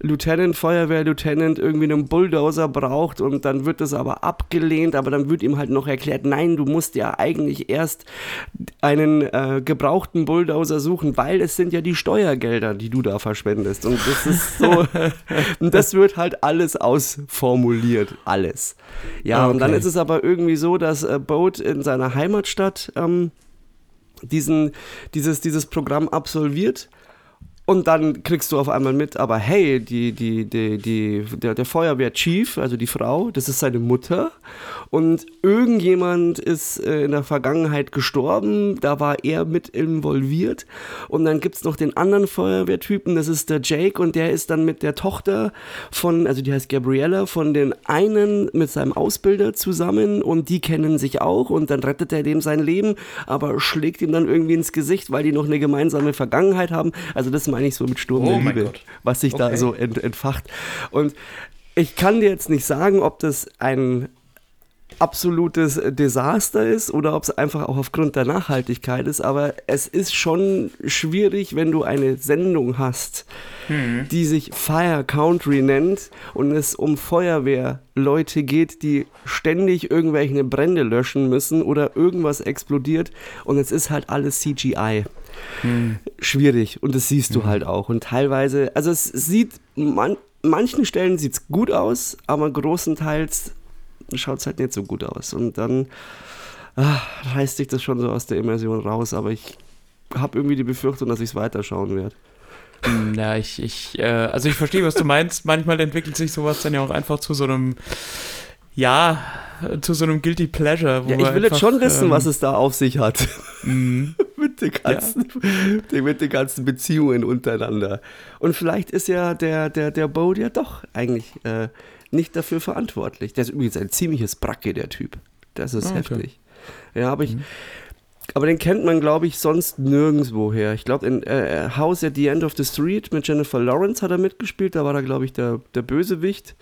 Lieutenant, Feuerwehr-Lieutenant irgendwie einen Bulldozer braucht und dann wird das aber abgelehnt, aber dann wird ihm halt noch erklärt, nein, du musst ja eigentlich erst einen äh, gebrauchten Bulldozer suchen, weil es sind ja die Steuergelder, die du da verschwendest. Und das ist so, und das wird halt alles ausformuliert, alles. Ja, okay. und dann ist es aber irgendwie so, dass äh, Boat in seiner Heimatstadt ähm, diesen, dieses, dieses Programm absolviert und dann kriegst du auf einmal mit, aber hey, die, die, die, die, der, der Feuerwehr-Chief, also die Frau, das ist seine Mutter. Und irgendjemand ist äh, in der Vergangenheit gestorben, da war er mit involviert. Und dann gibt es noch den anderen Feuerwehrtypen, das ist der Jake, und der ist dann mit der Tochter von, also die heißt Gabriella, von den einen mit seinem Ausbilder zusammen und die kennen sich auch und dann rettet er dem sein Leben, aber schlägt ihm dann irgendwie ins Gesicht, weil die noch eine gemeinsame Vergangenheit haben. Also das meine ich so mit Sturm oh der Liebe, was sich okay. da so ent, entfacht. Und ich kann dir jetzt nicht sagen, ob das ein absolutes Desaster ist oder ob es einfach auch aufgrund der Nachhaltigkeit ist, aber es ist schon schwierig, wenn du eine Sendung hast, hm. die sich Fire Country nennt und es um Feuerwehrleute geht, die ständig irgendwelche Brände löschen müssen oder irgendwas explodiert und es ist halt alles CGI hm. schwierig und das siehst du hm. halt auch. Und teilweise, also es sieht, man, manchen Stellen sieht es gut aus, aber großenteils schaut es halt nicht so gut aus. Und dann ach, reißt sich das schon so aus der Immersion raus, aber ich habe irgendwie die Befürchtung, dass ich es weiterschauen werde. Hm, ja, ich, ich, äh, also ich verstehe, was du meinst. Manchmal entwickelt sich sowas dann ja auch einfach zu so einem, ja, zu so einem Guilty Pleasure. ja, ich will jetzt schon wissen, ähm, was es da auf sich hat. Mm. mit, den ganzen, ja. mit den ganzen Beziehungen untereinander. Und vielleicht ist ja der, der, der Bode ja doch eigentlich äh, nicht dafür verantwortlich. Der ist übrigens ein ziemliches Bracke, der Typ. Das ist okay. heftig. Ja, aber ich. Mhm. Aber den kennt man, glaube ich, sonst nirgendwo her. Ich glaube, in äh, House at the End of the Street mit Jennifer Lawrence hat er mitgespielt. Da war er, glaube ich, der, der Bösewicht.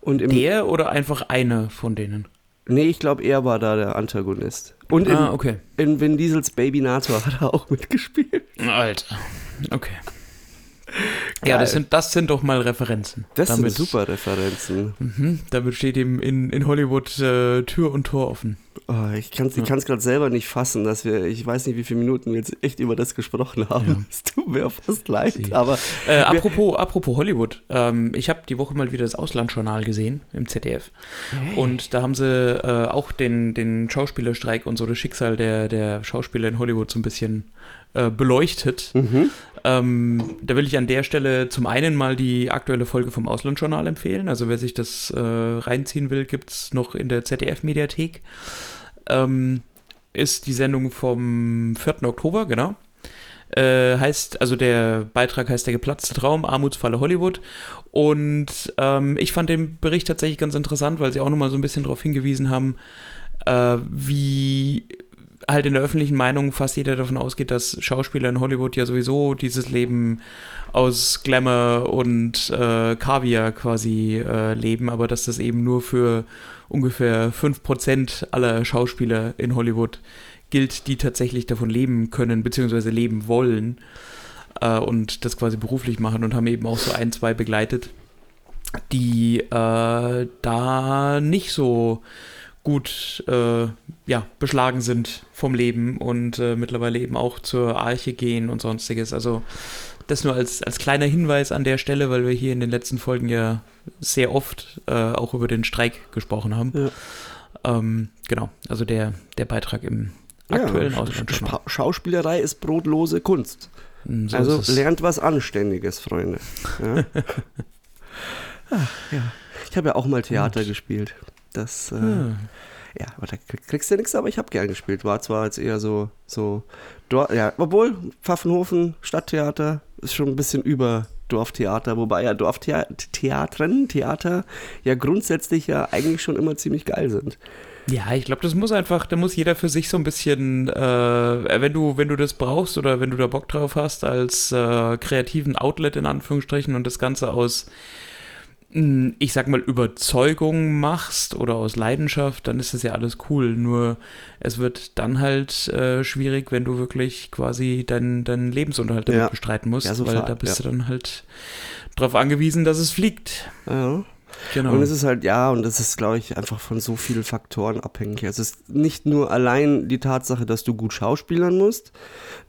Und im der oder einfach eine von denen? Nee, ich glaube, er war da der Antagonist. Und ah, in, okay. in Vin Diesels Baby Nator hat er auch mitgespielt. Alter. Okay. Ja, das sind, das sind doch mal Referenzen. Das damit, sind super Referenzen. Mhm, damit steht ihm in, in Hollywood äh, Tür und Tor offen. Oh, ich kann es ja. gerade selber nicht fassen, dass wir, ich weiß nicht, wie viele Minuten wir jetzt echt über das gesprochen haben. Ja. Es tut mir fast leid. Sie. Aber äh, apropos, apropos Hollywood, ähm, ich habe die Woche mal wieder das Auslandsjournal gesehen im ZDF. Hey. Und da haben sie äh, auch den, den Schauspielerstreik und so das Schicksal der, der Schauspieler in Hollywood so ein bisschen äh, beleuchtet. Mhm. Ähm, da will ich an der Stelle zum einen mal die aktuelle Folge vom Auslandsjournal empfehlen. Also wer sich das äh, reinziehen will, gibt es noch in der ZDF-Mediathek. Ähm, ist die Sendung vom 4. Oktober, genau. Äh, heißt, also der Beitrag heißt Der geplatzte Traum, Armutsfalle Hollywood. Und ähm, ich fand den Bericht tatsächlich ganz interessant, weil sie auch nochmal so ein bisschen darauf hingewiesen haben, äh, wie halt in der öffentlichen Meinung fast jeder davon ausgeht, dass Schauspieler in Hollywood ja sowieso dieses Leben aus Glamour und äh, Kaviar quasi äh, leben, aber dass das eben nur für ungefähr 5% aller Schauspieler in Hollywood gilt, die tatsächlich davon leben können, beziehungsweise leben wollen äh, und das quasi beruflich machen und haben eben auch so ein, zwei begleitet, die äh, da nicht so gut äh, ja, beschlagen sind vom Leben und äh, mittlerweile eben auch zur Arche gehen und sonstiges. Also das nur als, als kleiner Hinweis an der Stelle, weil wir hier in den letzten Folgen ja sehr oft äh, auch über den Streik gesprochen haben. Ja. Ähm, genau, also der, der Beitrag im aktuellen ja, Ausland. Schauspielerei ist brotlose Kunst. So also lernt was Anständiges, Freunde. Ja, Ach, ja. Ich habe ja auch mal Theater gespielt. Das, äh, Ah. ja, aber da krieg- kriegst du nichts, aber ich habe gern gespielt. War zwar jetzt eher so, so, Dor ja, obwohl Pfaffenhofen, Stadttheater, ist schon ein bisschen über Dorftheater, wobei ja Dorftheatren, Theater ja grundsätzlich ja eigentlich schon immer ziemlich geil sind. Ja, ich glaube, das muss einfach, da muss jeder für sich so ein bisschen, äh, wenn du, wenn du das brauchst oder wenn du da Bock drauf hast, als äh, kreativen Outlet in Anführungsstrichen und das Ganze aus, ich sag mal, Überzeugung machst oder aus Leidenschaft, dann ist das ja alles cool. Nur es wird dann halt äh, schwierig, wenn du wirklich quasi deinen deinen Lebensunterhalt damit Ja. bestreiten musst, Ja, so weil fahr- da bist ja. du dann halt drauf angewiesen, dass es fliegt. Ja. Genau. Und es ist halt, ja, und das ist, glaube ich, einfach von so vielen Faktoren abhängig. Also es ist nicht nur allein die Tatsache, dass du gut schauspielern musst,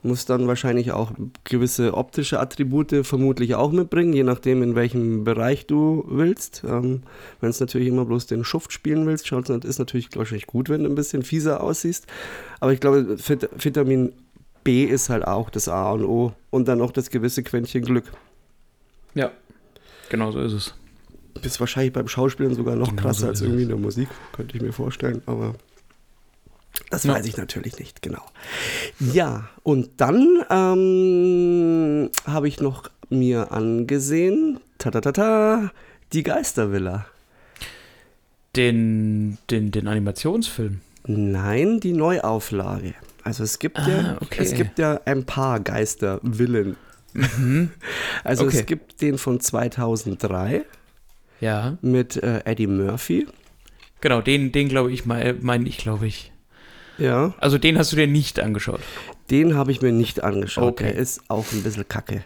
musst dann wahrscheinlich auch gewisse optische Attribute vermutlich auch mitbringen, je nachdem, in welchem Bereich du willst. Ähm, wenn es natürlich immer bloß den Schuft spielen willst, schaut es ist natürlich wahrscheinlich gut, wenn du ein bisschen fieser aussiehst. Aber ich glaube, Vit Vitamin B ist halt auch das A und O und dann auch das gewisse Quäntchen Glück. ja, genau so ist es. Ist wahrscheinlich beim Schauspielen sogar noch Genau krasser so als irgendwie in der Musik, könnte ich mir vorstellen, aber das Ja. weiß ich natürlich nicht, genau. Ja, und dann ähm, habe ich noch mir angesehen, ta ta ta ta, die Geistervilla. Den, den, den Animationsfilm. Nein, die Neuauflage. Also es gibt ja, Ah, okay. es gibt ja ein paar Geistervillen. Also Okay. es gibt den von 2003 Ja. mit äh, Eddie Murphy. Genau, den, den glaube ich, meine mein ich, glaube ich. Ja. Also den hast du dir nicht angeschaut. Den habe ich mir nicht angeschaut. Okay. Der ist auch ein bisschen kacke.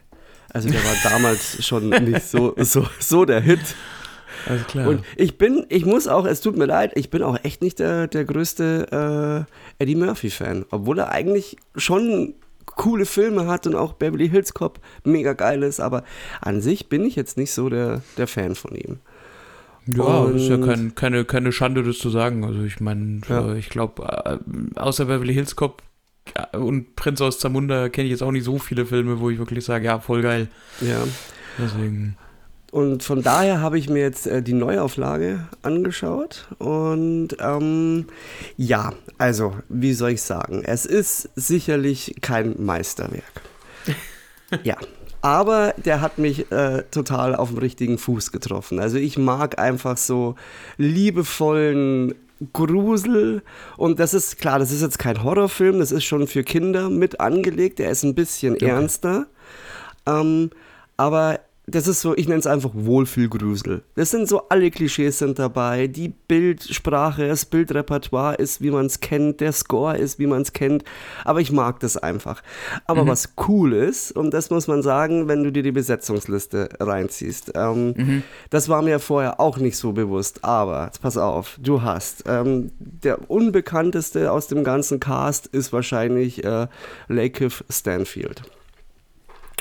Also der war damals schon nicht so, so, so der Hit. Alles klar. Und ich bin, ich muss auch, es tut mir leid, ich bin auch echt nicht der, der größte äh, Eddie Murphy-Fan. Obwohl er eigentlich schon coole Filme hat und auch Beverly Hills Cop mega geil ist, aber an sich bin ich jetzt nicht so der, der Fan von ihm. ja, ist ja und- kein, keine, keine Schande, das zu sagen. Also ich meine, Ja. ich glaube, äh, außer Beverly Hills Cop äh, und Prinz aus Zamunda kenne ich jetzt auch nicht so viele Filme, wo ich wirklich sage, ja, voll geil. Ja. Deswegen. Und von daher habe ich mir jetzt äh, die Neuauflage angeschaut. Und ähm, ja, also, wie soll ich sagen? Es ist sicherlich kein Meisterwerk. ja. Aber der hat mich äh, total auf dem richtigen Fuß getroffen. Also ich mag einfach so liebevollen Grusel. Und das ist klar, das ist jetzt kein Horrorfilm, das ist schon für Kinder mit angelegt. Der ist ein bisschen Okay. ernster. Ähm, aber das ist so, ich nenne es einfach Wohlfühlgrusel. Das sind so, alle Klischees sind dabei. Die Bildsprache, das Bildrepertoire ist, wie man es kennt. Der Score ist, wie man es kennt. Aber ich mag das einfach. Aber was cool ist, und das muss man sagen, wenn du dir die Besetzungsliste reinziehst, ähm, das war mir vorher auch nicht so bewusst. Aber, jetzt pass auf, du hast, ähm, der unbekannteste aus dem ganzen Cast ist wahrscheinlich äh, Lakeith Stanfield.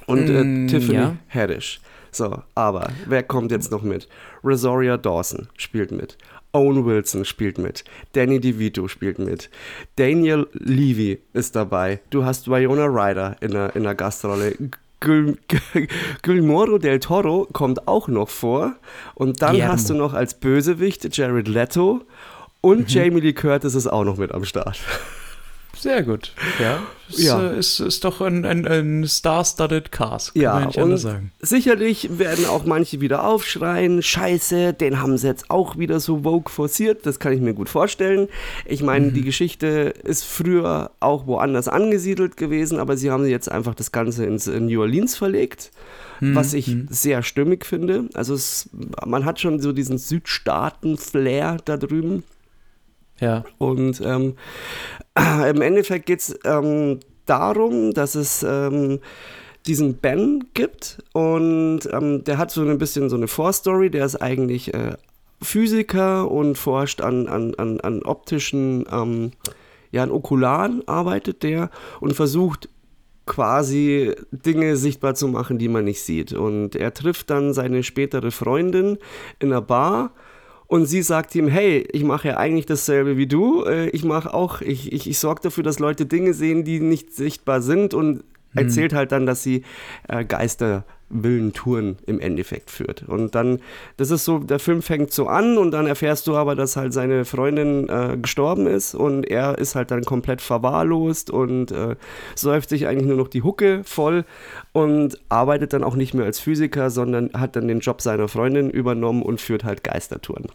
Und äh, Mm, Tiffany ja. Haddish. So, aber wer kommt jetzt noch mit? Rosaria Dawson spielt mit. Owen Wilson spielt mit. Danny DeVito spielt mit. Daniel Levy ist dabei. Du hast Winona Ryder in der, in der Gastrolle. Guillermo del Toro kommt auch noch vor. Und dann Guillermo. hast du noch als Bösewicht Jared Leto. Und Jamie Lee Curtis ist auch noch mit am Start. Sehr gut. Ja. Ist, Ja. Äh, ist, ist doch ein, ein, ein star-studded Cast. Kann Ja, man nicht anders sagen. sicherlich werden auch manche wieder aufschreien, scheiße, den haben sie jetzt auch wieder so Vogue forciert, das kann ich mir gut vorstellen. Ich meine, Mhm. die Geschichte ist früher auch woanders angesiedelt gewesen, aber sie haben jetzt einfach das Ganze ins in New Orleans verlegt, Mhm. was ich sehr stimmig finde. Also es, man hat schon so diesen Südstaaten-Flair da drüben. Ja. Und ähm, im Endeffekt geht es ähm, darum, dass es ähm, diesen Ben gibt und ähm, der hat so ein bisschen so eine Vorstory, der ist eigentlich äh, Physiker und forscht an, an, an, an optischen, ähm, ja, an Okularen arbeitet der und versucht quasi Dinge sichtbar zu machen, die man nicht sieht. Und er trifft dann seine spätere Freundin in einer Bar und sie sagt ihm, hey, ich mache ja eigentlich dasselbe wie du. Äh, Ich mache auch, ich, ich, ich sorge dafür, dass Leute Dinge sehen, die nicht sichtbar sind. Und erzählt halt dann, dass sie äh, Geister Willentouren im Endeffekt führt. Und dann, das ist so, der Film fängt so an und dann erfährst du aber, dass halt seine Freundin äh, gestorben ist und er ist halt dann komplett verwahrlost und äh, säuft sich eigentlich nur noch die Hucke voll und arbeitet dann auch nicht mehr als Physiker, sondern hat dann den Job seiner Freundin übernommen und führt halt Geistertouren.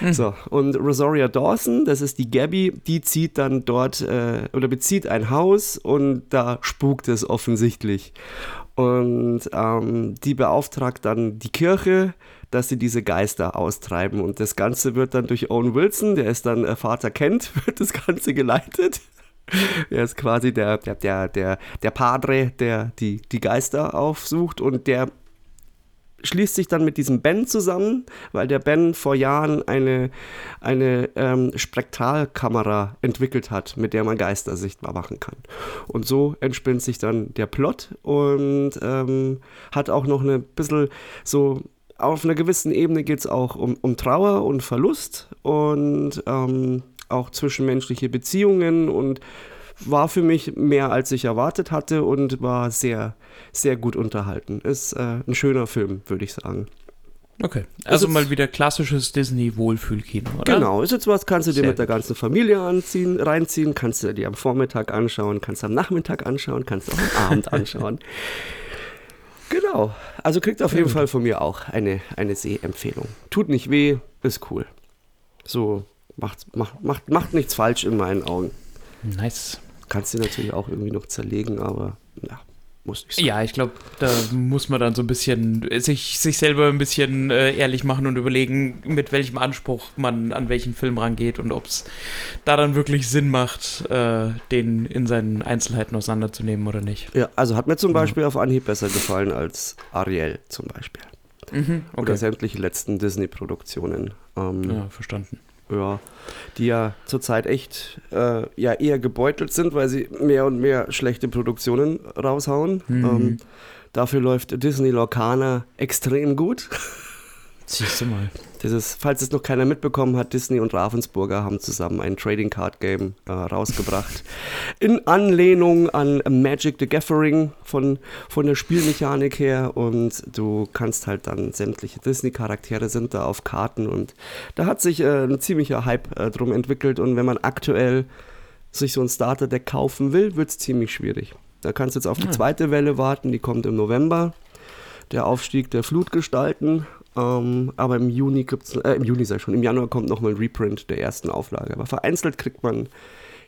Mhm. So, und Rosaria Dawson, das ist die Gabby, die zieht dann dort äh, oder bezieht ein Haus und da spukt es offensichtlich. Und ähm, die beauftragt dann die Kirche, dass sie diese Geister austreiben. Und das Ganze wird dann durch Owen Wilson, der ist dann äh, Vater Kent, wird das Ganze geleitet. Er ist quasi der, der, der, der, Padre, der die, die Geister aufsucht und der schließt sich dann mit diesem Ben zusammen, weil der Ben vor Jahren eine, eine ähm, Spektralkamera entwickelt hat, mit der man Geister sichtbar machen kann. Und so entspinnt sich dann der Plot und ähm, hat auch noch eine bisschen so auf einer gewissen Ebene geht es auch um, um Trauer und Verlust und ähm, auch zwischenmenschliche Beziehungen und war für mich mehr als ich erwartet hatte und war sehr, sehr gut unterhalten. Ist äh, ein schöner Film, würde ich sagen. Okay, also mal wieder klassisches Disney-Wohlfühlkino, oder? Genau, ist jetzt was, kannst du dir Sehr mit der ganzen Familie anziehen, reinziehen, kannst du dir am Vormittag anschauen, kannst du am Nachmittag anschauen, kannst du auch am Abend anschauen. Genau, also kriegt auf jeden Fall von mir auch eine, eine Sehempfehlung. Tut nicht weh, ist cool. So, macht, macht, macht, macht nichts falsch in meinen Augen. Nice. Kannst du natürlich auch irgendwie noch zerlegen, aber ja, muss nicht sein. Ja, ich glaube, da muss man dann so ein bisschen sich, sich selber ein bisschen äh, ehrlich machen und überlegen, mit welchem Anspruch man an welchen Film rangeht und ob es da dann wirklich Sinn macht, äh, den in seinen Einzelheiten auseinanderzunehmen oder nicht. Ja, also hat mir zum Beispiel ja. auf Anhieb besser gefallen als Ariel zum Beispiel. Mhm, okay. Oder sämtliche letzten Disney-Produktionen. Ähm, ja, verstanden ja, die ja zurzeit echt äh, ja eher gebeutelt sind, weil sie mehr und mehr schlechte Produktionen raushauen. Mhm. Ähm, dafür läuft Disney Lorcaner extrem gut. Siehst du mal. Das ist, falls es noch keiner mitbekommen hat, Disney und Ravensburger haben zusammen ein Trading Card Game äh, rausgebracht. In Anlehnung an Magic the Gathering von, von der Spielmechanik her. Und du kannst halt dann sämtliche Disney-Charaktere sind da auf Karten. Und da hat sich äh, ein ziemlicher Hype äh, drum entwickelt. Und wenn man aktuell sich so ein Starter-Deck kaufen will, wird es ziemlich schwierig. Da kannst du jetzt auf die zweite Welle warten, die kommt im November. Der Aufstieg der Flutgestalten ähm, aber im Juni gibt's, äh, im Juni sei schon, im Januar kommt nochmal ein Reprint der ersten Auflage. Aber vereinzelt kriegt man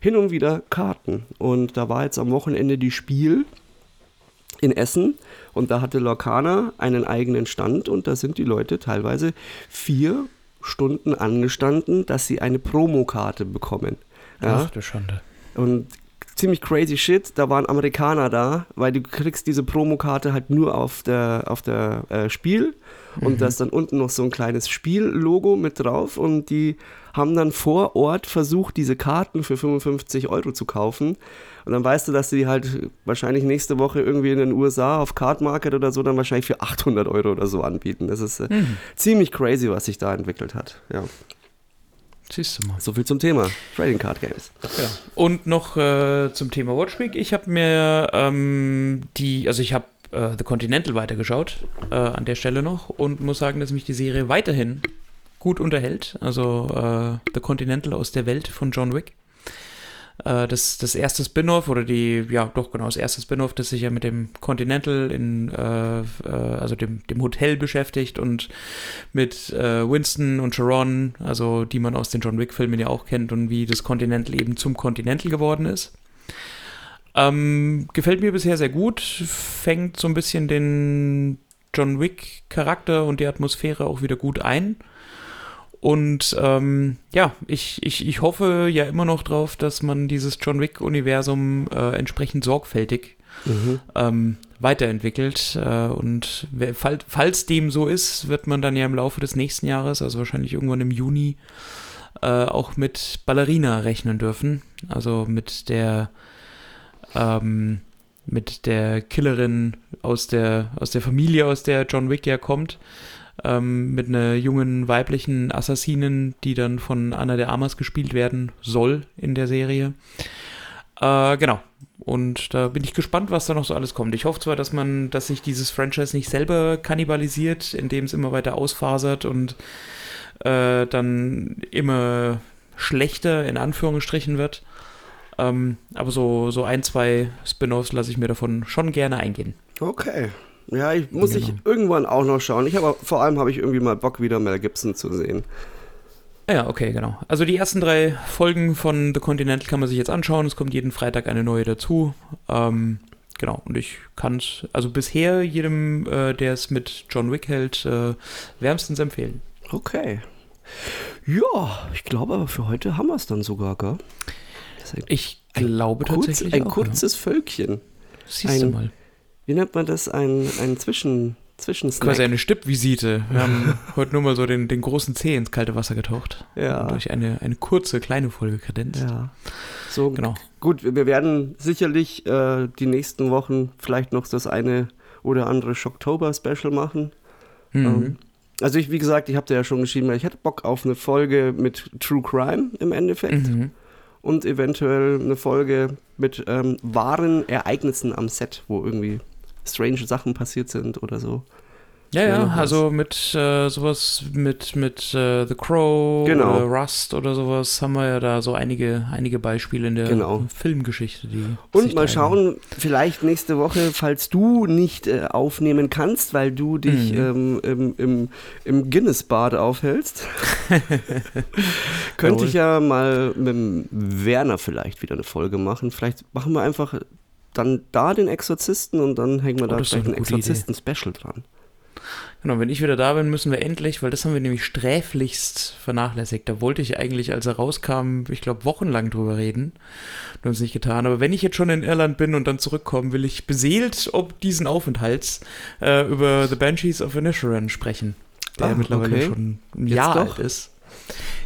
hin und wieder Karten. Und da war jetzt am Wochenende die Spiel in Essen und da hatte Lorcaner einen eigenen Stand und da sind die Leute teilweise vier Stunden angestanden, dass sie eine Promokarte bekommen. Ja? Ach, du Schande. Und ziemlich crazy shit. Da waren Amerikaner da, weil du kriegst diese Promokarte halt nur auf der, auf der äh, Spiel und mhm. da ist dann unten noch so ein kleines Spiellogo mit drauf und die haben dann vor Ort versucht, diese Karten für 55 Euro zu kaufen. Und dann weißt du, dass sie halt wahrscheinlich nächste Woche irgendwie in den USA auf Card Market oder so dann wahrscheinlich für 800 Euro oder so anbieten. Das ist äh, mhm. ziemlich crazy, was sich da entwickelt hat. Ja. Siehst du mal. So viel zum Thema Trading Card Games. Ja. Und noch äh, zum Thema Watch Week. Ich habe mir ähm, die, also ich habe äh, The Continental weitergeschaut, äh, an der Stelle noch, und muss sagen, dass mich die Serie weiterhin gut unterhält. Also äh, The Continental aus der Welt von John Wick. Äh, das, das erste Spin-off oder die, ja doch genau, das erste Spin-off, das sich ja mit dem Continental in, äh, also dem, dem Hotel beschäftigt und mit Winston und Sharon, also die man aus den John Wick-Filmen ja auch kennt und wie das Continental eben zum Continental geworden ist. Ähm, gefällt mir bisher sehr gut, fängt so ein bisschen den John Wick-Charakter und die Atmosphäre auch wieder gut ein. Und ähm, ja, ich, ich, ich hoffe ja immer noch drauf, dass man dieses John Wick-Universum äh, entsprechend sorgfältig mhm. ähm, weiterentwickelt. Äh, und fall, falls dem so ist, wird man dann ja im Laufe des nächsten Jahres, also wahrscheinlich irgendwann im Juni, äh, auch mit Ballerina rechnen dürfen. Also mit der ähm, mit der Killerin aus der, aus der Familie, aus der John Wick ja kommt ähm, mit einer jungen weiblichen Assassinin, die dann von Anna de Armas gespielt werden soll in der Serie. Äh, genau. Und da bin ich gespannt, was da noch so alles kommt. Ich hoffe zwar, dass man, dass sich dieses Franchise nicht selber kannibalisiert, indem es immer weiter ausfasert und äh, dann immer schlechter in Anführungsstrichen wird. Ähm, aber so, so ein, zwei Spin-offs lasse ich mir davon schon gerne eingehen. Okay. Ja, ich muss Genau. ich irgendwann auch noch schauen. Ich habe vor allem habe ich irgendwie mal Bock wieder Mel Gibson zu sehen. Ja, okay, genau. Also die ersten drei Folgen von The Continental kann man sich jetzt anschauen. Es kommt jeden Freitag eine neue dazu. Ähm, genau, und ich kann es, also bisher jedem, äh, der es mit John Wick hält, äh, wärmstens empfehlen. Okay. Ja, ich glaube aber für heute haben wir es dann sogar, gell? Ich glaube kurz, tatsächlich ein auch, kurzes Völkchen. Ja. Siehst du ein- mal. Wie nennt man das? Ein, ein Zwischen, Zwischensnack. Quasi eine Stippvisite. Wir haben heute nur mal so den, den großen Zeh ins kalte Wasser getaucht. Ja. Durch eine, eine kurze, kleine Folge kredenzt. Ja. So, Genau. gut, wir werden sicherlich äh, die nächsten Wochen vielleicht noch das eine oder andere Shocktober-Special machen. Mhm. Ähm, also ich, wie gesagt, ich habe dir ja schon geschrieben, ich hätte Bock auf eine Folge mit True Crime im Endeffekt Mhm. Und eventuell eine Folge mit ähm, wahren Ereignissen am Set, wo irgendwie strange Sachen passiert sind oder so. Ja, ja, also mit äh, sowas mit, mit äh, The Crow Genau. oder Rust oder sowas haben wir ja da so einige, einige Beispiele in der Genau. Filmgeschichte, die. Und mal schauen, vielleicht nächste Woche, falls du nicht äh, aufnehmen kannst, weil du dich Mhm. ähm, im, im, im Guinness-Bad aufhältst, könnte ich ja mal mit Werner vielleicht wieder eine Folge machen. Vielleicht machen wir einfach dann da den Exorzisten und dann hängen wir Oh, da vielleicht ein. Exorzisten-Special dran. Genau, wenn ich wieder da bin, müssen wir endlich, weil das haben wir nämlich sträflichst vernachlässigt. Da wollte ich eigentlich, als er rauskam, ich glaube, wochenlang drüber reden. Wir haben es nicht getan. Aber wenn ich jetzt schon in Irland bin und dann zurückkomme, will ich beseelt ob diesen Aufenthalts äh, über The Banshees of Inisherin sprechen. Der Ah, mittlerweile okay. schon ein Jahr alt ist.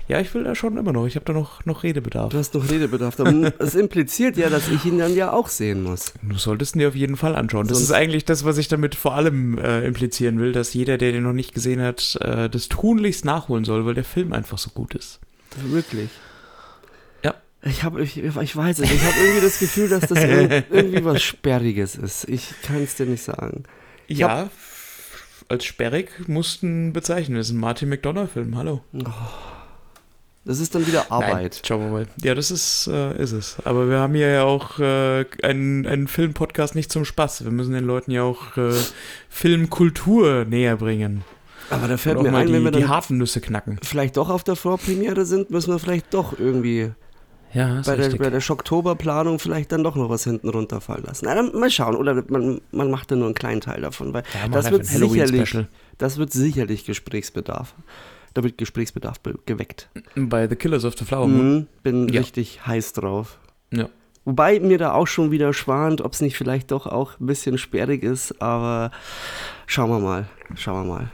Ja, ich will da schon immer noch. Ich habe da noch, noch Redebedarf. Du hast noch Redebedarf. Aber Das impliziert ja, dass ich ihn dann ja auch sehen muss. Du solltest ihn dir auf jeden Fall anschauen. Das Sonst- ist eigentlich das, was ich damit vor allem äh, implizieren will, dass jeder, der den noch nicht gesehen hat, äh, das tunlichst nachholen soll, weil der Film einfach so gut ist. Wirklich. Ja. Ich habe, ich, ich weiß es, ich habe irgendwie das Gefühl, dass das ir- irgendwie was Sperriges ist. Ich kann es dir nicht sagen. Ich ja, als sperrig mussten bezeichnen. Das ist ein Martin McDonough-Film, hallo. Das ist dann wieder Arbeit. Nein, schauen wir mal. Ja, das ist, äh, ist es. Aber wir haben hier ja auch äh, einen, einen Film-Podcast nicht zum Spaß. Wir müssen den Leuten ja auch äh, Filmkultur näher bringen. Aber da fällt mir ein, die, wenn wir die dann harten Nüsse knacken. vielleicht doch auf der Vorpremiere sind, müssen wir vielleicht doch irgendwie Ja, bei der, bei der Schocktoberplanung vielleicht dann doch noch was hinten runterfallen lassen. Na, dann mal schauen. Oder man, man macht dann nur einen kleinen Teil davon, weil Ja, das wird sicherlich, das wird sicherlich Gesprächsbedarf. Da wird Gesprächsbedarf be- geweckt. Bei The Killers of the Flower Moon. Mhm, bin Ja. richtig heiß drauf. Ja. Wobei mir da auch schon wieder schwant, ob es nicht vielleicht doch auch ein bisschen sperrig ist, aber schauen wir mal. Schauen wir mal.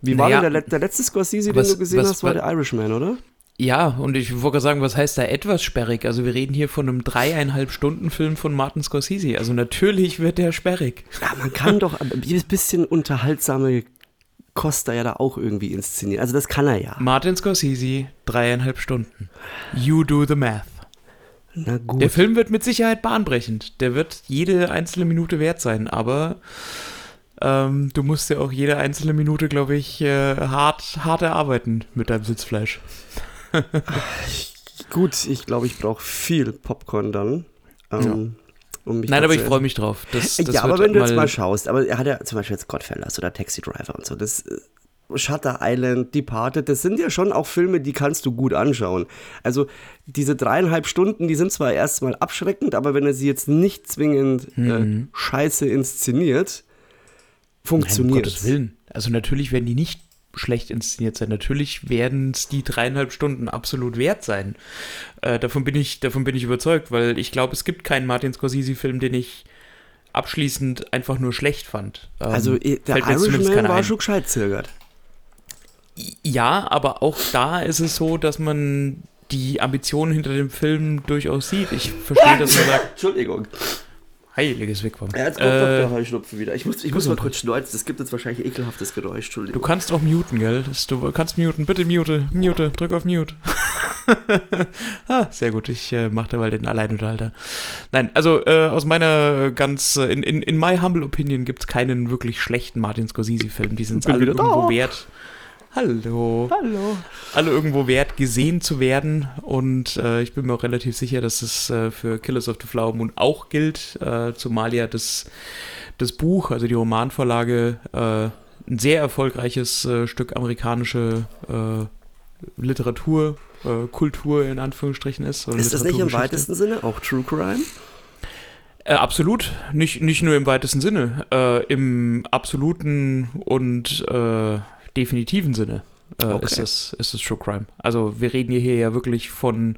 Wie war Naja, denn der, der letzte Scorsese, den was- du gesehen was- hast, war was- der Irishman, oder? Ja, und ich wollte gerade sagen, was heißt da etwas sperrig? Also wir reden hier von einem dreieinhalb Stunden Film von Martin Scorsese. Also natürlich wird der sperrig. Ja, man kann doch ein bisschen unterhaltsame Costa ja da auch irgendwie inszenieren. Also das kann er ja. Martin Scorsese, dreieinhalb Stunden. You do the math. Na gut. Der Film wird mit Sicherheit bahnbrechend. Der wird jede einzelne Minute wert sein, aber ähm, du musst ja auch jede einzelne Minute, glaube ich, äh, hart, hart erarbeiten mit deinem Sitzfleisch. Gut, ich glaube, ich brauche viel Popcorn dann. Ähm, um mich Nein, aber ich freue mich drauf. Das, das ja, aber wenn du jetzt mal schaust, aber er hat ja zum Beispiel jetzt Godfellas oder Taxi Driver und so, das äh, Shutter Island, Departed, das sind ja schon auch Filme, die kannst du gut anschauen. Also diese dreieinhalb Stunden, die sind zwar erstmal abschreckend, aber wenn er sie jetzt nicht zwingend äh, Mhm. scheiße inszeniert, Nein, um funktioniert Gottes Willen. Also natürlich werden die nicht schlecht inszeniert sein. Natürlich werden es die dreieinhalb Stunden absolut wert sein. Äh, davon, bin ich, davon bin ich überzeugt, weil ich glaube, es gibt keinen Martin Scorsese-Film, den ich abschließend einfach nur schlecht fand. Ähm, Also eh, der Irishman war ein. schon gescheit zögert. Ja, aber auch da ist es so, dass man die Ambitionen hinter dem Film durchaus sieht. Ich verstehe, dass man sagt, Entschuldigung. Heiliges Wigwam. Ja, jetzt kommt doch der Äh, Heuschnupfen wieder. Ich muss, ich muss mal kurz schneuzen, das gibt jetzt wahrscheinlich ekelhaftes Geräusch, du Entschuldigung. kannst auch muten, gell? Du kannst muten. Bitte mute. Mute. Drück auf Mute. ah, sehr gut, ich äh, mache da mal den Alleinunterhalter. Nein, also äh, aus meiner ganz, äh, in, in, in my humble opinion gibt es keinen wirklich schlechten Martin Scorsese-Film. Die sind alle irgendwo da. wert. Hallo. Hallo. Alle irgendwo wert, gesehen zu werden. Und äh, ich bin mir auch relativ sicher, dass es äh, für Killers of the Flower Moon auch gilt. Äh, zumal ja das, das Buch, also die Romanvorlage, äh, ein sehr erfolgreiches äh, Stück amerikanische äh, Literatur, Kultur in Anführungsstrichen ist. Ist das nicht im weitesten Sinne auch True Crime? Äh, absolut, nicht, nicht nur im weitesten Sinne, äh, im absoluten und äh, definitiven Sinne äh, okay. ist, es, ist es True Crime. Also wir reden hier ja wirklich von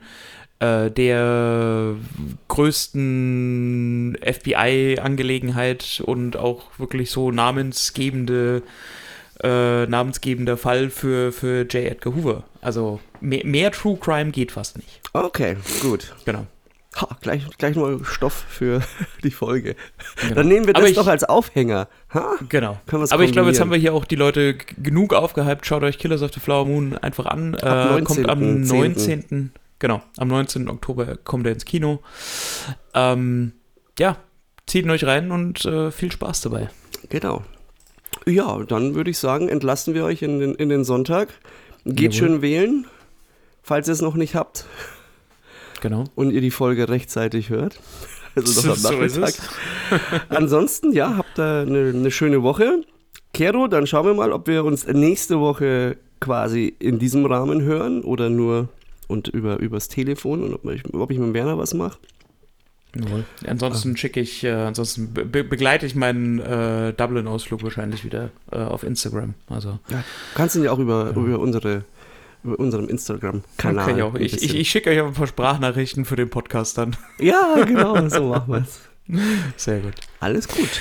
äh, der größten FBI-Angelegenheit und auch wirklich so namensgebende äh, namensgebender Fall für, für J. Edgar Hoover. Also mehr, mehr True Crime geht fast nicht. Okay, gut. Genau. Ha, gleich, gleich nur Stoff für die Folge. Genau. Dann nehmen wir das ich, doch als Aufhänger. Ha? Genau. Aber ich glaube, jetzt haben wir hier auch die Leute genug aufgehypt. Schaut euch Killers of the Flower Moon einfach an. Äh, kommt am 19. 10. Genau, am 19. Oktober kommt er ins Kino. Ähm, ja, zieht ihn euch rein und äh, viel Spaß dabei. Genau. Ja, dann würde ich sagen, entlassen wir euch in den, in den Sonntag. Geht Jawohl. schön wählen, falls ihr es noch nicht habt. Genau. Und ihr die Folge rechtzeitig hört. Also doch am Nachmittag. Ansonsten, ja, habt ihr eine, eine schöne Woche. Kero, dann schauen wir mal, ob wir uns nächste Woche quasi in diesem Rahmen hören oder nur und über übers Telefon und ob ich, ob ich mit Werner was mache. Jawohl. Ansonsten schicke ich, äh, ansonsten be begleite ich meinen äh, Dublin-Ausflug wahrscheinlich wieder äh, auf Instagram. Also ja, kannst du ihn ja auch über, ja. über unsere über unserem Instagram-Kanal. Okay, auch. Ich, ich, ich schicke euch ein paar Sprachnachrichten für den Podcast dann. Ja, genau, so machen wir es. Sehr gut. Alles gut.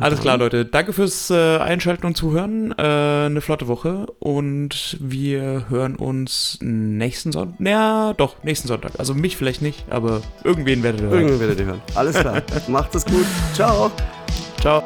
Alles klar, Leute. Danke fürs äh, Einschalten und Zuhören. Äh, eine flotte Woche und wir hören uns nächsten Sonntag. Ja, doch, nächsten Sonntag. Also mich vielleicht nicht, aber irgendwen werdet ihr hören. Irgendwen werdet ihr hören. Alles klar. Macht es gut. Ciao. Ciao.